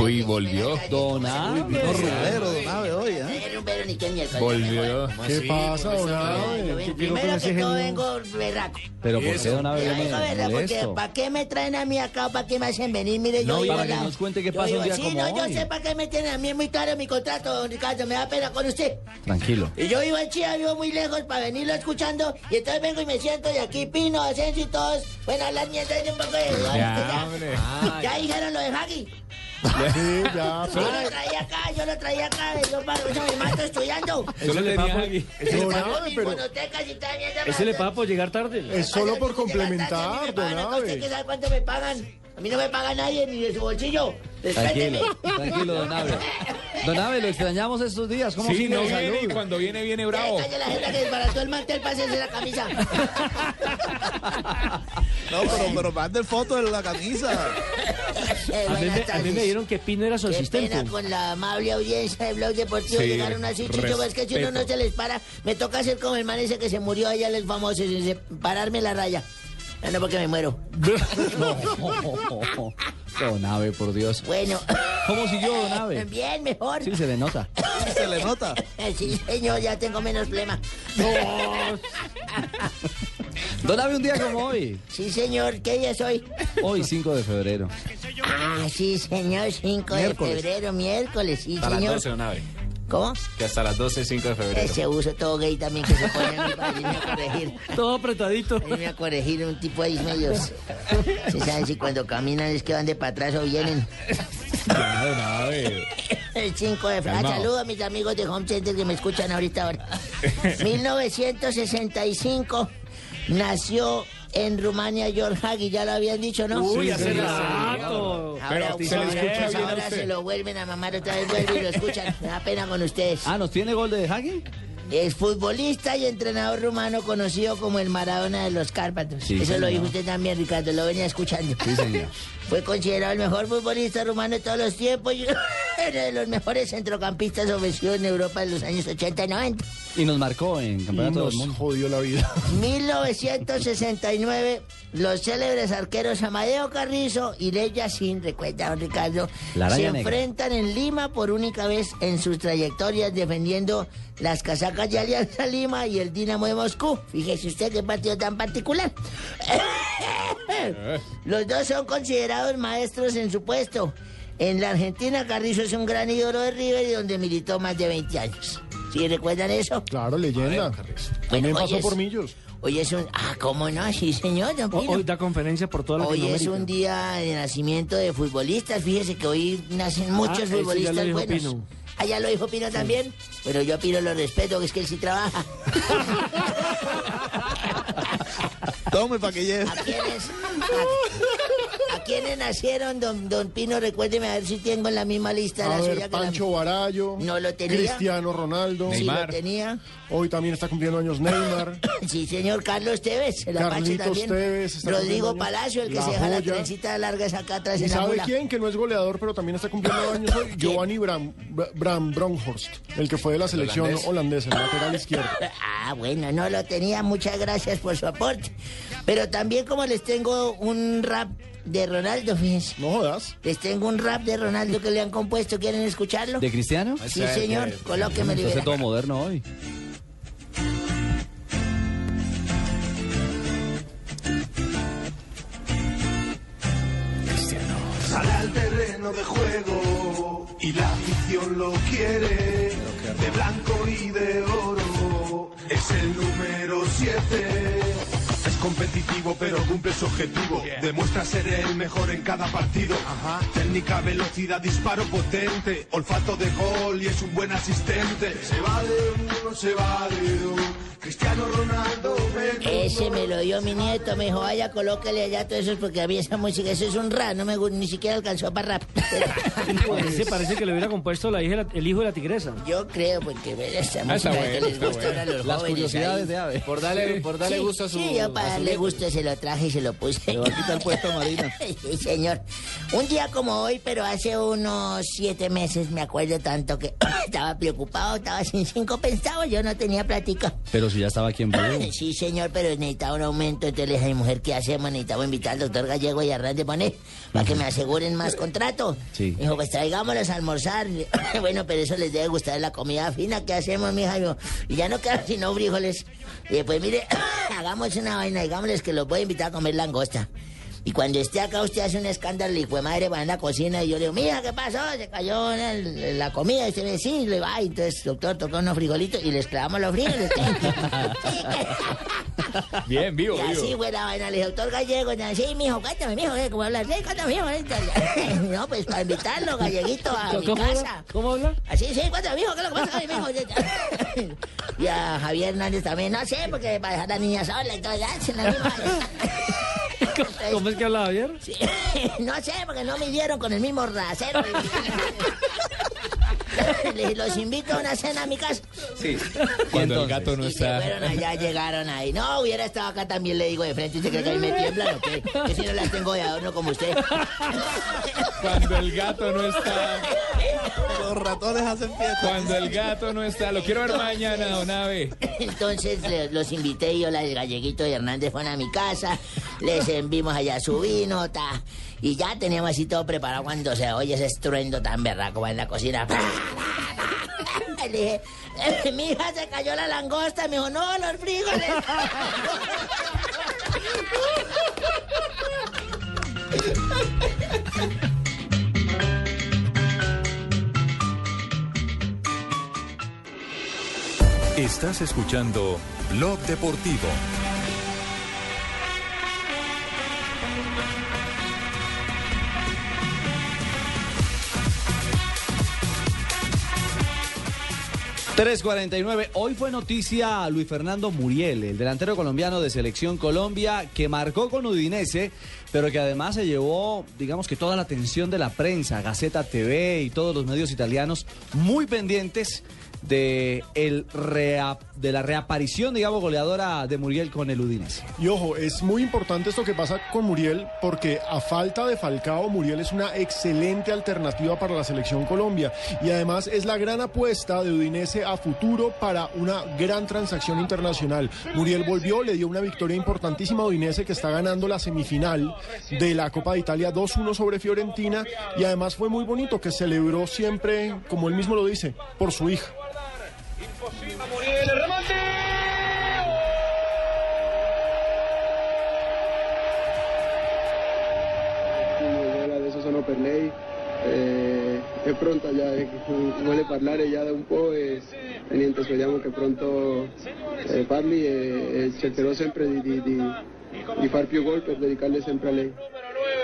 Uy, volvió. Don Abe. No, rumbero, don Abe, hoy, ¿eh? Ni miércoles. Volvió. ¿Qué pasa, don Abe? ven- ¿Qué con Primero ese que todo genio? vengo berraco. Pero ¿por qué Don Abe Yo viene porque molesto? ¿para qué me traen a mí acá o para qué me hacen venir? Mire, yo No, vivo para que nos cuente qué Yo pasa un vivo- día sí, como no, yo sé para qué me tienen a mí es muy claro mi contrato, don Ricardo, me da pena con usted. Tranquilo. Y yo vivo en Chía, vivo muy lejos para venirlo escuchando. Y entonces vengo y me siento y aquí Pino, Asensio y todos. Bueno, hablar mierda y un poco de. Ya, hombre. Ya dijeron lo de Hagi. Sí, ya. Yo lo traía acá, yo lo traía acá. Yo para eso me mato estudiando. Solo le tenía pago- aquí. ese le pero y ese paga por llegar tarde. es solo por Me complementar, don pagan acá, ¿Usted qué Abe. sabe cuánto me pagan? A mí no me paga nadie ni de su bolsillo. Tranquilo, tranquilo, Don Abe. Don Abe, lo extrañamos estos días. ¿Cómo Sí, no viene y cuando viene, viene bravo. calle la gente que desbarató el mantel para hacerse la camisa. No, pero, pero mande foto de la camisa. Eh, A mí, me, a mí me dijeron que Pino era su Qué asistente. pena con la amable audiencia de Blog Deportivo Sí, llegaron así, Chicho, es que si uno no se les para, me toca hacer como el man ese que se murió allá, el famoso, pararme la raya. Ah, No, porque me muero. Don Abe, por Dios. Bueno, ¿Cómo siguió Don Abe? bien, mejor. Sí, se le nota. Se le nota. Sí, señor, ya tengo menos flema. Don Abe, un día como hoy. Sí, señor, ¿qué día soy? Hoy, 5 de febrero. Ah, sí, señor, 5 de febrero, miércoles, sí, A las señor. 12, don Abe. ¿Cómo? Que hasta las 12, 5 de febrero. Ese uso todo gay también que se pone para irme a corregir. Todo apretadito. Irme a corregir un tipo ahí medios. Se saben si cuando caminan es que van de para atrás o vienen. Don Abe. El 5 de febrero. Calmao. Saludos a mis amigos de Home Center que me escuchan ahorita ahora. 1965 nació en Rumania George Hagi, ya lo habían dicho, ¿no? Uy, Sí, hace sí, rato. Pero Ahora, se le escucha ahora bien a usted. se lo vuelven a mamar otra vez, vuelven y lo escuchan. Me da pena con ustedes. Ah, ¿nos tiene gol de Hagi? Es futbolista y entrenador rumano conocido como el Maradona de los Cárpatos. Sí, Eso lo dijo usted también, Ricardo, lo venía escuchando. Sí, señor. Fue considerado el mejor futbolista rumano de todos los tiempos y uno de los mejores centrocampistas ofrecidos en Europa en los años 80 y 90. Y nos marcó en Y Campeonato nos del Mundo. jodió la vida. 1969, los célebres arqueros Amadeo Carrizo y Ley Yacine, recuerda, don Ricardo, La se negra. enfrentan en Lima por única vez en sus trayectorias defendiendo las casacas de Alianza Lima y el Dinamo de Moscú. Fíjese usted qué partido tan particular. Los dos son considerados maestros en su puesto. En la Argentina, Carrizo es un gran ídolo de River y donde militó más de 20 años. ¿Sí recuerdan eso? Claro, leyenda. También hoy pasó es- por Millos. Hoy es un... Ah, ¿cómo no? Sí, señor, don Pino. Hoy da conferencia por toda la Hoy es un día de nacimiento de futbolistas. Fíjese que hoy nacen muchos Ah, ese ya lo futbolistas dijo buenos. Pino. Ah, ya lo dijo Pino también. Pero yo a Pino lo respeto, que es que él sí trabaja. Tome para que lleve. ¿A quiénes, a, a quiénes nacieron, don, don Pino? Recuérdeme a ver si tengo en la misma lista A la ver, suya que la Pancho Barallo. No lo tenía. Cristiano Ronaldo. Sí, lo tenía. Hoy también está cumpliendo años Neymar. Sí, señor Carlos Tevez, el Apache Carlitos también. Tevez Rodrigo. Palacio, el que La se deja la Joya. trencita larga esa acá atrás ¿Y en la sabe mula. quién? Que no es goleador, pero también está cumpliendo años hoy. Giovanni Bram, Bram Bronhorst, el que fue de la selección holandés? holandesa, el lateral izquierdo. Ah, bueno, no lo tenía. Muchas gracias por su aporte. Pero también como les tengo un rap de Ronaldo, fíjense. No jodas. Les tengo un rap de Ronaldo que le han compuesto. ¿Quieren escucharlo? ¿De Cristiano? Sí, señor. Colóqueme, Entonces todo moderno hoy. Sale al terreno de juego y la afición lo quiere. De blanco y de oro es el número 7. Competitivo pero cumple su objetivo. Demuestra ser el mejor en cada partido. Técnica, velocidad, disparo potente. Olfato de gol y es un buen asistente. Se va de uno, se va de dos. Cristiano Ronaldo, mete Ese me lo dio mi nieto, me dijo, vaya, colóquele allá todo eso, porque a mí esa música, eso es un rap, no me ni siquiera alcanzó para rap. Ese parece que le hubiera compuesto la hija, el hijo de la tigresa. Yo creo, porque esa Ah, música está que bueno, les gusta ahora a bueno. los Las jóvenes. curiosidades ahí. de Ave. Por darle- por darle Sí, gusto a su- Sí, yo para su darle gusto se lo traje y se lo puse. Le va a quitar el puesto a Marina. sí, señor. Un día como hoy, pero hace unos siete meses, me acuerdo tanto que estaba preocupado, estaba sin cinco centavos, yo no tenía plática. Pero si ya estaba aquí en Blue. Sí, señor, pero necesitaba un aumento. Entonces le dije a mi mujer, ¿qué hacemos? Necesitamos invitar al doctor Gallego y a Hernández Bonet para que me aseguren más contrato. Sí. Dijo, pues traigámoslos a almorzar. bueno, pero eso les debe gustar la comida fina. ¿Qué hacemos, mija? Yo, y ya no quedan sino frijoles. Y pues mire, hagamos una vaina, digámosles que los voy a invitar a comer langosta. Y cuando esté acá usted hace un escándalo y fue madre va en la cocina y yo le digo, mija, ¿qué pasó? Se cayó en, el- en la comida. Y usted me dice, sí, le va. Y entonces, doctor, tocó unos frijolitos y les clavamos los frijoles. Bien, vivo, Y así vivo. fue la vaina. Le dije, doctor Gallego, ya, sí, mijo, cuéntame, mijo, ¿eh? ¿cómo hablas? Sí, cuéntame, mijo. eh. No, pues para invitarlo, Galleguito, a mi ¿Cómo casa. habla? ¿Cómo habla? Así, sí, cuéntame, mijo, ¿qué es lo que pasa con mi mijo? Y a Javier Hernández también, no sé, porque para dejar a la niña sola y todo, ya, sin la misma. ¿Cómo es que habla Javier? Sí, no sé, porque no me dieron con el mismo rasero. Le dije, los invito a una cena a mi casa. Sí. Cuando el gato no Y se está. fueron allá, llegaron ahí. No, hubiera estado acá también, le digo de frente. ¿Usted cree que a mí me tiemblan o qué? Que si no las tengo de adorno como usted. Cuando el gato no está. Los ratones hacen fiesta. Cuando el gato no está. Lo quiero ver mañana, don Ave. Entonces los invité yo, la del galleguito y Hernández fueron a mi casa, les envimos allá su vino, ta, y ya teníamos así todo preparado cuando se oye ese estruendo tan berraco va en la cocina. Le dije, "Eh, mi hija se cayó la langosta, me dijo, no, los frijoles. Estás escuchando Blog Deportivo. ...3.49. Hoy fue noticia Luis Fernando Muriel, el delantero colombiano de Selección Colombia, que marcó con Udinese, pero que además se llevó, digamos que toda la atención de la prensa, Gaceta TV y todos los medios italianos, muy pendientes de, de la reaparición, digamos, goleadora de Muriel con el Udinese. Y ojo, es muy importante esto que pasa con Muriel porque a falta de Falcao, Muriel es una excelente alternativa para la selección Colombia y además es la gran apuesta de Udinese a futuro para una gran transacción internacional. Muriel volvió, le dio una victoria importantísima a Udinese que está ganando la semifinal de la Copa de Italia 2-1 sobre Fiorentina y además fue muy bonito que celebró siempre, como él mismo lo dice, por su hija. Muriel, el remate. adesso sono per lei e è pronta già, eh, vuole parlare già da un po' e, e niente, pronto eh, parli e, e cercherò di far più gol per dedicarle sempre a lei.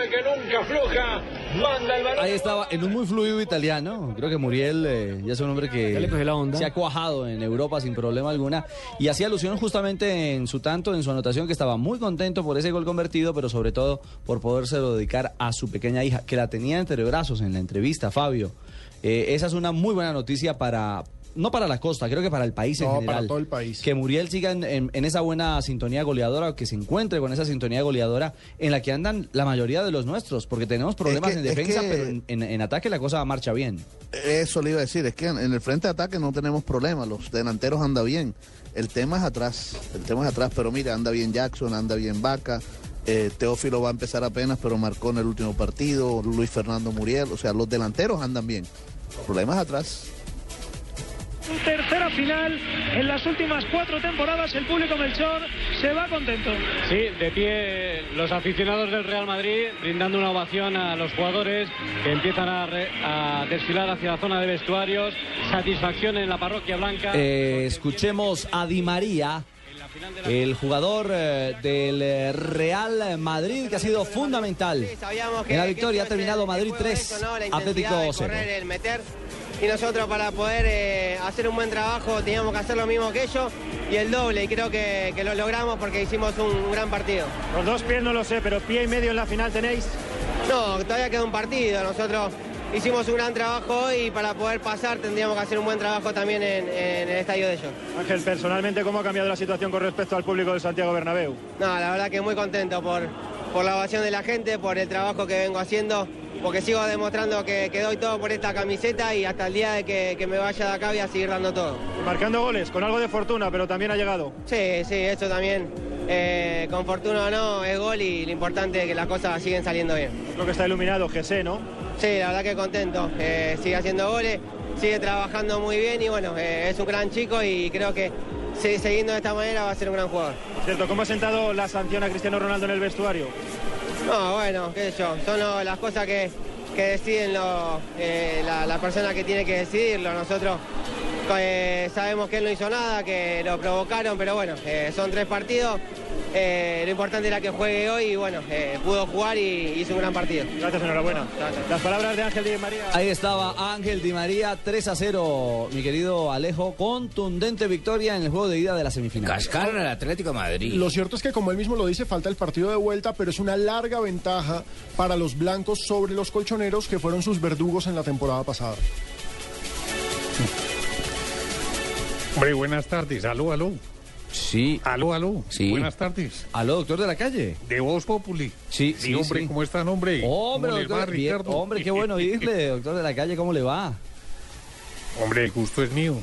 que nunca afloja. Manda el balón. Ahí estaba, en un muy fluido italiano. Creo que Muriel eh, ya es un hombre que Ya le cogió la onda. se ha cuajado en Europa sin problema alguna. Y hacía alusión justamente en su tanto, en su anotación, que estaba muy contento por ese gol convertido, pero sobre todo por podérselo dedicar a su pequeña hija, que la tenía entre brazos en la entrevista, Fabio. Eh, esa es una muy buena noticia para... No para la costa, creo que para el país en No, general. para todo el país. Que Muriel siga en, en- en esa buena sintonía goleadora, que se encuentre con esa sintonía goleadora en la que andan la mayoría de los nuestros, porque tenemos problemas que- en es defensa, que- pero en, en- en ataque la cosa marcha bien. Eso le iba a decir, es que en en el frente de ataque no tenemos problemas, los delanteros andan bien. El tema es atrás, el tema es atrás, pero mira, anda bien Jackson, anda bien Vaca, eh, Teófilo va a empezar apenas, pero marcó en el último partido, Luis Fernando Muriel, o sea, los delanteros andan bien. El problema es Tercera final en las últimas cuatro temporadas. El público Melchor se va contento. Sí, de pie los aficionados del Real Madrid brindando una ovación a los jugadores que empiezan a, re- a desfilar hacia la zona de vestuarios. Satisfacción en la parroquia blanca. Eh, escuchemos a Di María, el jugador eh, del eh, Real Madrid, que ha sido fundamental en la victoria. Ha terminado Madrid 3, Atlético 0. Y nosotros para poder eh, hacer un buen trabajo teníamos que hacer lo mismo que ellos y el doble y creo que, que lo logramos porque hicimos un, un gran partido. Los dos pies no lo sé, pero pie y medio en la final tenéis. No, todavía queda un partido, nosotros hicimos un gran trabajo hoy y para poder pasar tendríamos que hacer un buen trabajo también en, en el estadio de ellos. Ángel, personalmente, ¿cómo ha cambiado la situación con respecto al público de Santiago Bernabéu? No, la verdad que muy contento por, por la ovación de la gente, por el trabajo que vengo haciendo, porque sigo demostrando que, que doy todo por esta camiseta y hasta el día de que, que me vaya de acá voy a seguir dando todo. Marcando goles, con algo de fortuna, pero también ha llegado. Sí, sí, eso también eh, con fortuna o no, es gol y lo importante es que las cosas siguen saliendo bien. Creo que está iluminado GC, ¿no? Sí, la verdad que contento. Eh, sigue haciendo goles, sigue trabajando muy bien y bueno, eh, es un gran chico y creo que si- siguiendo de esta manera va a ser un gran jugador. Cierto, ¿cómo ha sentado la sanción a Cristiano Ronaldo en el vestuario? No, bueno, qué sé yo, son las cosas que, que deciden lo- eh, la persona que tiene que decidirlo. Nosotros eh, sabemos que él no hizo nada, que lo provocaron, pero bueno, eh, son tres partidos. Eh, lo importante era que juegue hoy y bueno, eh, pudo jugar y hizo un gran partido. Gracias, enhorabuena. Las palabras de Ángel Di María. Ahí estaba Ángel Di María, 3 a 0, mi querido Alejo, contundente victoria en el juego de ida de la semifinal. Cascaron al Atlético de Madrid. Lo cierto es que, como él mismo lo dice, falta el partido de vuelta, pero es una larga ventaja para los blancos sobre los colchoneros que fueron sus verdugos en la temporada pasada. Hombre, buenas tardes. Aló, aló. Sí. Aló, aló. Sí. Buenas tardes. Aló, doctor de la calle. De Voz Populi. Sí, Sí, sí, hombre, sí. ¿cómo están, hombre? Hombre, ¿Cómo le doctor, va, bien, Ricardo? hombre, qué bueno oírle, doctor de la calle, ¿cómo le va? Hombre, el gusto es mío.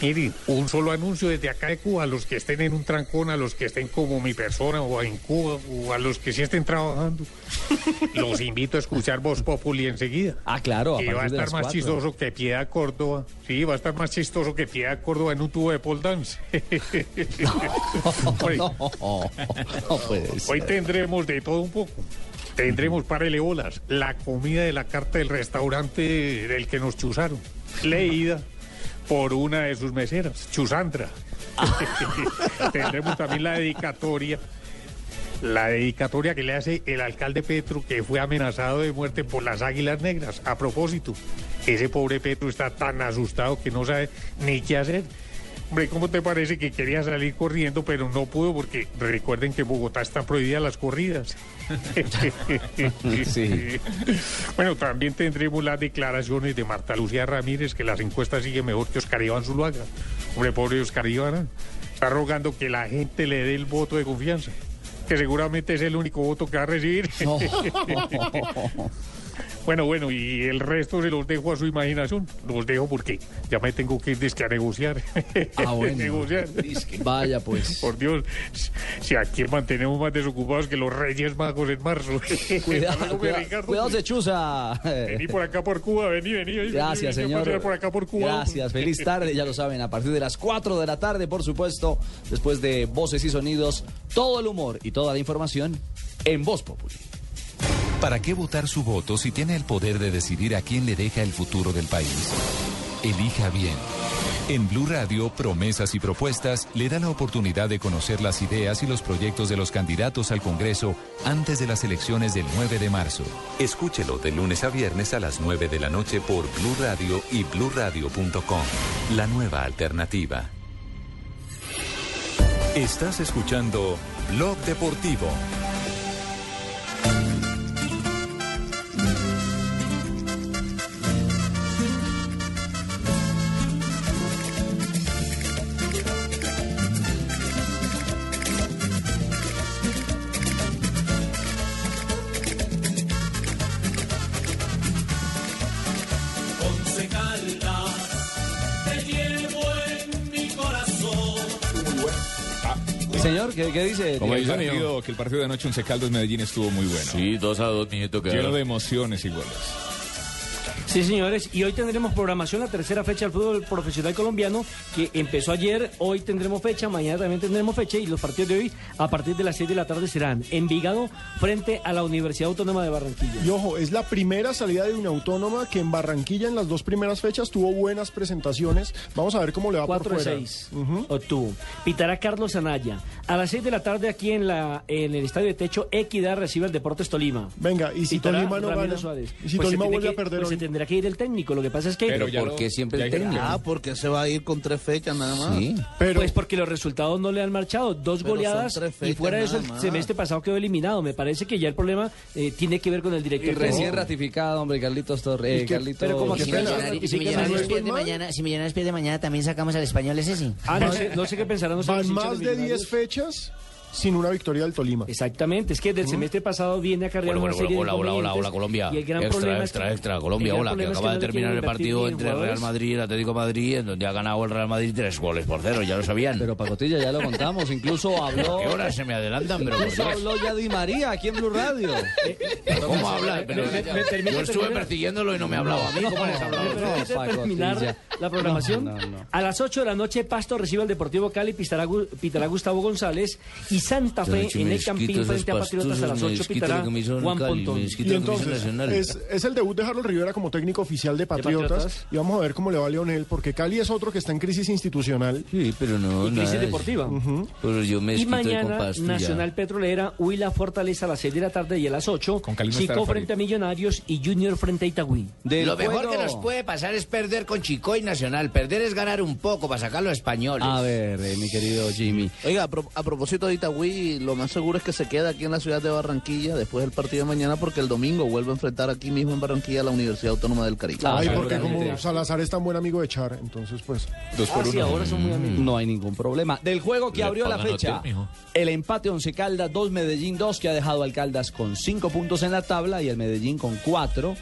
Mire, un solo anuncio desde acá de Cuba, a los que estén en un trancón, a los que estén como mi persona o en Cuba, o a los que sí estén trabajando. Los invito a escuchar Voz Populi enseguida. Ah, claro, a Que va a estar más cuatro. chistoso que Piedad Córdoba. Sí, va a estar más chistoso que Piedad Córdoba en un tubo de pole dance. No, no Hoy tendremos de todo un poco. Tendremos para bolas la comida de la carta del restaurante del que nos chuzaron, leída por una de sus meseras, Chusandra. Tendremos también la dedicatoria, la dedicatoria que le hace el alcalde Petro, que fue amenazado de muerte por las águilas negras. A propósito, ese pobre Petro está tan asustado que no sabe ni qué hacer. Hombre, ¿cómo te parece que quería salir corriendo, pero no pudo? Porque recuerden que en Bogotá están prohibidas las corridas. Sí. Bueno, también tendremos las declaraciones de Marta Lucía Ramírez, que las encuestas siguen mejor que Oscar Iván Zuluaga. Hombre, pobre Oscar Iván, ¿eh? está rogando que la gente le dé el voto de confianza, que seguramente es el único voto que va a recibir. No. Bueno, bueno, y el resto se los dejo a su imaginación. Los dejo porque ya me tengo que ir dizque a negociar. Ah, bueno. negociar. Vaya, pues. Por Dios, si aquí mantenemos más desocupados que los Reyes Magos en marzo. Cuidado, cuidado, Ricardo. cuidado, se chuza. Vení por acá por Cuba, vení, vení. vení, Gracias, vení, señor. por acá por Cuba. Gracias, feliz tarde, ya lo saben, a partir de las 4 de la tarde, por supuesto, después de Voces y Sonidos, todo el humor y toda la información en Voz Populi. ¿Para qué votar su voto si tiene el poder de decidir a quién le deja el futuro del país? Elija bien. En Blue Radio, Promesas y Propuestas le da la oportunidad de conocer las ideas y los proyectos de los candidatos al Congreso antes de las elecciones del 9 de marzo. Escúchelo de lunes a viernes a las 9 de la noche por Blue Radio y bluradio.com. La nueva alternativa. Estás escuchando Blog Deportivo. ¿Qué, qué dice? Como el Diego? partido, que el partido de anoche Once Caldas Medellín estuvo muy bueno. Sí, 2 a 2, mijito. Lleno de emociones y goles. Sí, señores, y hoy tendremos programación, la tercera fecha del fútbol profesional colombiano, que empezó ayer, hoy tendremos fecha, mañana también tendremos fecha, y los partidos de hoy, a partir de las 6 de la tarde, serán Envigado frente a la Universidad Autónoma de Barranquilla. Y ojo, es la primera salida de una autónoma que en Barranquilla en las dos primeras fechas tuvo buenas presentaciones. Vamos a ver cómo le va 4 por fuera. 6 obtuvo. Pitará Carlos Anaya. A las 6 de la tarde aquí en la en el Estadio de Techo, Equidad recibe el Deportes Tolima. Venga, y si Pitará Tolima no Ramiro gana, Suárez. y si Pues Tolima vuelve a perder pues hoy. Tendrá que ir el técnico. Lo que pasa es que... Pero ¿por qué siempre el técnico? Ah, porque se va a ir con tres fechas nada más. Pues porque los resultados no le han marchado. Dos Pero goleadas y fuera de eso el más. semestre pasado quedó eliminado. Me parece que ya el problema eh, tiene que ver con el director. Y recién ratificado, hombre, Carlitos Torres. ¿Y qué- Carlitos... pero como Si. Millonarios, pierde mañana, también sacamos al español ese sí. Ah, no sé, no sé qué pensarán ustedes, Van más de Millonarios. 10 fechas sin una victoria del Tolima. Exactamente, es que del semestre pasado viene a cargar Bueno, una bueno, serie hola, de hola, hola, hola, Colombia. Y el gran extra, problema extra, es que- extra, Colombia, el hola, que problema es acaba de no terminar el partido entre Real. Madrid y el Atlético de Madrid, en donde ha ganado el Real Madrid tres goles por cero, ya lo sabían. Pero Pacotilla, ya lo contamos, incluso habló... ¿Qué horas se me adelantan? Pero Incluso habló ya Di María aquí en Blue Radio. ¿Cómo habla? Pero me- me permite yo estuve terminar? persiguiendo y no me hablaba a mí. ¿Cómo les hablaba? ¿Me terminar la programación? No, no, no. A las 8 de la noche, Pasto recibe al Deportivo Cali, pitará Gustavo González y Santa Fe en el Campín frente a Patriotas a las pastusos, me 8 desquito pitará Juan Pontón. Y entonces, es, es el debut de Harold Rivera como técnico oficial de Patriotas, Patriotas? y vamos a ver cómo le va a Leonel, porque Cali es otro que está en crisis institucional. Sí, pero no, Y crisis nada. deportiva. Pero yo me Y mañana ya. Nacional Petrolera, Huila Fortaleza a las 6 de la tarde y a las 8. Con Cali no Chico frente a Millonarios y Junior frente a Itagüí. Lo mejor juego- que nos puede pasar es perder con Chico y Nacional. Perder es ganar un poco para sacar los españoles. A ver, eh, mi querido Jimmy. Oiga, a, pro- a propósito de Itagüí, lo más seguro es que se quede aquí en la ciudad de Barranquilla después del partido de mañana porque el domingo vuelve a enfrentar aquí mismo en Barranquilla a la Universidad Autónoma del Caribe. Ay, porque como Salazar es tan buen amigo de Char, entonces pues... Dos por Ah, sí, uno. ahora son muy amigos. No hay ningún problema. Del juego que Le abrió la fecha, el empate Once Caldas, 2 Medellín, 2 que ha dejado al Caldas con 5 puntos en la tabla y el Medellín con 4.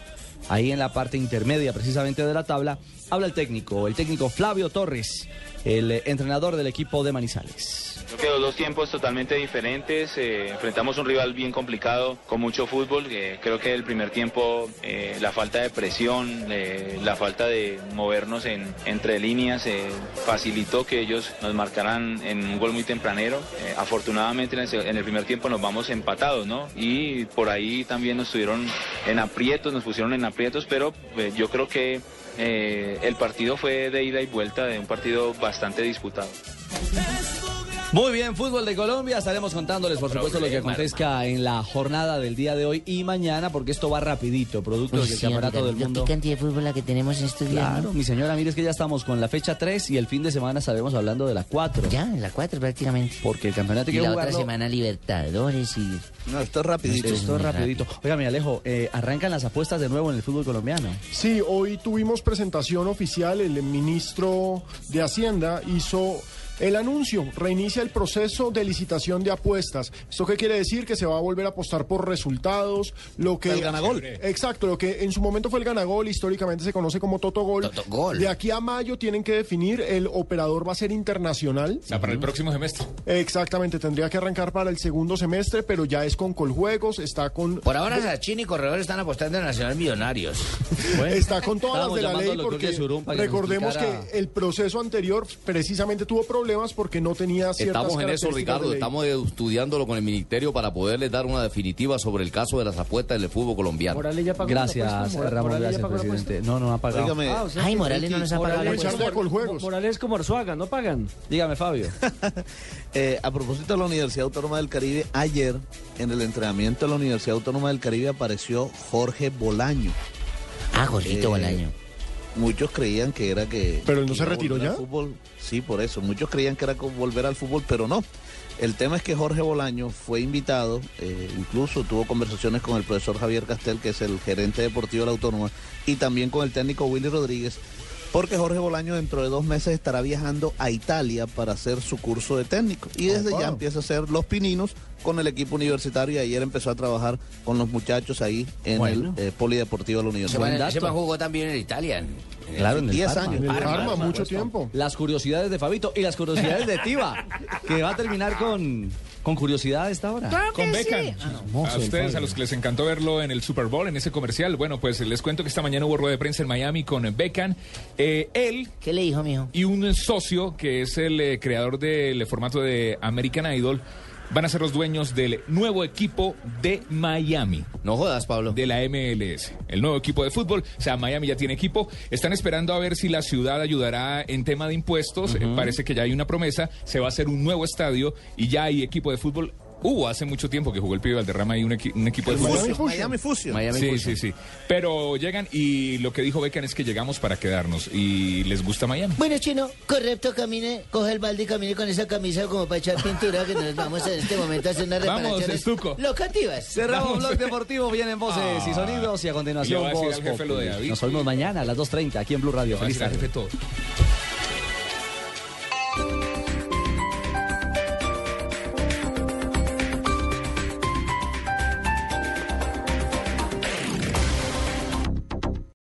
Ahí en la parte intermedia precisamente de la tabla, habla el técnico, el técnico Flavio Torres, el entrenador del equipo de Manizales. Creo que dos tiempos totalmente diferentes. eh, enfrentamos un rival bien complicado, con mucho fútbol. creo que el primer tiempo, eh, la falta de presión, eh, la falta de movernos en, entre líneas, facilitó que ellos nos marcaran en un gol muy tempranero. Afortunadamente en el, en el primer tiempo nos vamos empatados, ¿no? Y por ahí también nos tuvieron en aprietos, nos pusieron en aprietos, pero yo creo que el partido fue de ida y vuelta, de un partido bastante disputado. Muy bien, fútbol de Colombia. Estaremos contándoles, por supuesto, lo que acontezca en la jornada del día de hoy y mañana, porque esto va rapidito, producto del sí, campeonato amiga, del mundo. qué cantidad de fútbol la que tenemos en estos días, Claro, ¿no? mi señora, mire, es que ya estamos con la fecha 3 y el fin de semana estaremos hablando de la 4. Ya, en la 4 prácticamente. Porque el campeonato hay Y que la otra jugarlo- semana Libertadores y... No, esto es rapidito. Esto es rapidito. Oiga, mi Alejo, eh, arrancan las apuestas de nuevo en el fútbol colombiano. Sí, hoy tuvimos presentación oficial, el ministro de Hacienda hizo el anuncio, reinicia el proceso de licitación de apuestas. ¿Esto qué quiere decir? Que se va a volver a apostar por resultados, lo que... El ganagol. Exacto, lo que en su momento fue el ganagol, históricamente se conoce como Totogol. Totogol. De aquí a mayo tienen que definir, el operador va a ser internacional. O sea, para el próximo semestre. Exactamente, tendría que arrancar para el segundo semestre, pero ya es con Coljuegos, está con... Por ahora Sachin y Corredor están apostando en Nacional Millonarios. Está con todas las de la ley porque que recordemos explicara- que el proceso anterior precisamente tuvo problemas porque no tenía ciertas Estamos en eso, Ricardo. Estamos estudiándolo con el ministerio para poderles dar una definitiva sobre el caso de las apuestas del fútbol colombiano. Morales ya pagó Gracias, la apuesta, Ramón, Morales ya gracias, presidente. No, no ha pagado. Ah, o sea Ay, Morales no nos ha Morales- pagado la a Coljuegos. Morales como Arzuaga, ¿no pagan? Dígame, Fabio. Eh, a propósito de la Universidad Autónoma del Caribe, ayer en el entrenamiento de la Universidad Autónoma del Caribe apareció Jorge Bolaño. Ah, Jorgito Eh, Bolaño. Muchos creían que era que... ¿Pero él no se retiró ya? Fútbol. Sí, por eso. Muchos creían que era volver al fútbol, pero no. El tema es que Jorge Bolaño fue invitado, eh, incluso tuvo conversaciones con el profesor Javier Castel, que es el gerente deportivo de la Autónoma, y también con el técnico Willy Rodríguez, porque Jorge Bolaño dentro de dos meses estará viajando a Italia para hacer su curso de técnico. Y desde ya empieza a hacer los pininos con el equipo universitario y ayer empezó a trabajar con los muchachos ahí en Bueno. el eh, Polideportivo de la Universidad. man jugó también en Italia. en- en Claro, en el 10 Parma. años. En el Parma, Parma, por mucho tiempo. Las curiosidades de Fabito y las curiosidades de Tiva, que va a terminar con, con curiosidad a esta hora. Con Beckham. A ustedes, a los que les encantó verlo en el Super Bowl, en ese comercial, bueno, pues les cuento que esta mañana hubo rueda de prensa en Miami con Beckham. Eh, él ¿Qué le dijo, mijo? y un socio que es el eh, creador del formato de American Idol van a ser los dueños del nuevo equipo de Miami. No jodas, Pablo. De la MLS, el nuevo equipo de fútbol. O sea, Miami ya tiene equipo. Están esperando a ver si la ciudad ayudará en tema de impuestos. Eh, parece que ya hay una promesa. Se va a hacer un nuevo estadio y ya hay equipo de fútbol. Hubo hace mucho tiempo que jugó el pibe Valderrama y un, equi- un equipo de fútbol. Miami Fusion. Miami Fusion. Miami sí, Fusion. sí, sí. Pero llegan y lo que dijo Beckham es que llegamos para quedarnos y les gusta Miami. Bueno, chino, correcto, camine, coge el balde y camine con esa camisa como para echar pintura que nos vamos en este momento a hacer Vamos, reparaciones estuco. locativas. Cerramos Blog Deportivo, vienen voces y sonidos y a continuación Y le voy a decir Voz al jefe lo de Populi. David. Nos oímos mañana a las 2.30 aquí en Blue Radio. Feliz tarde. jefe todo.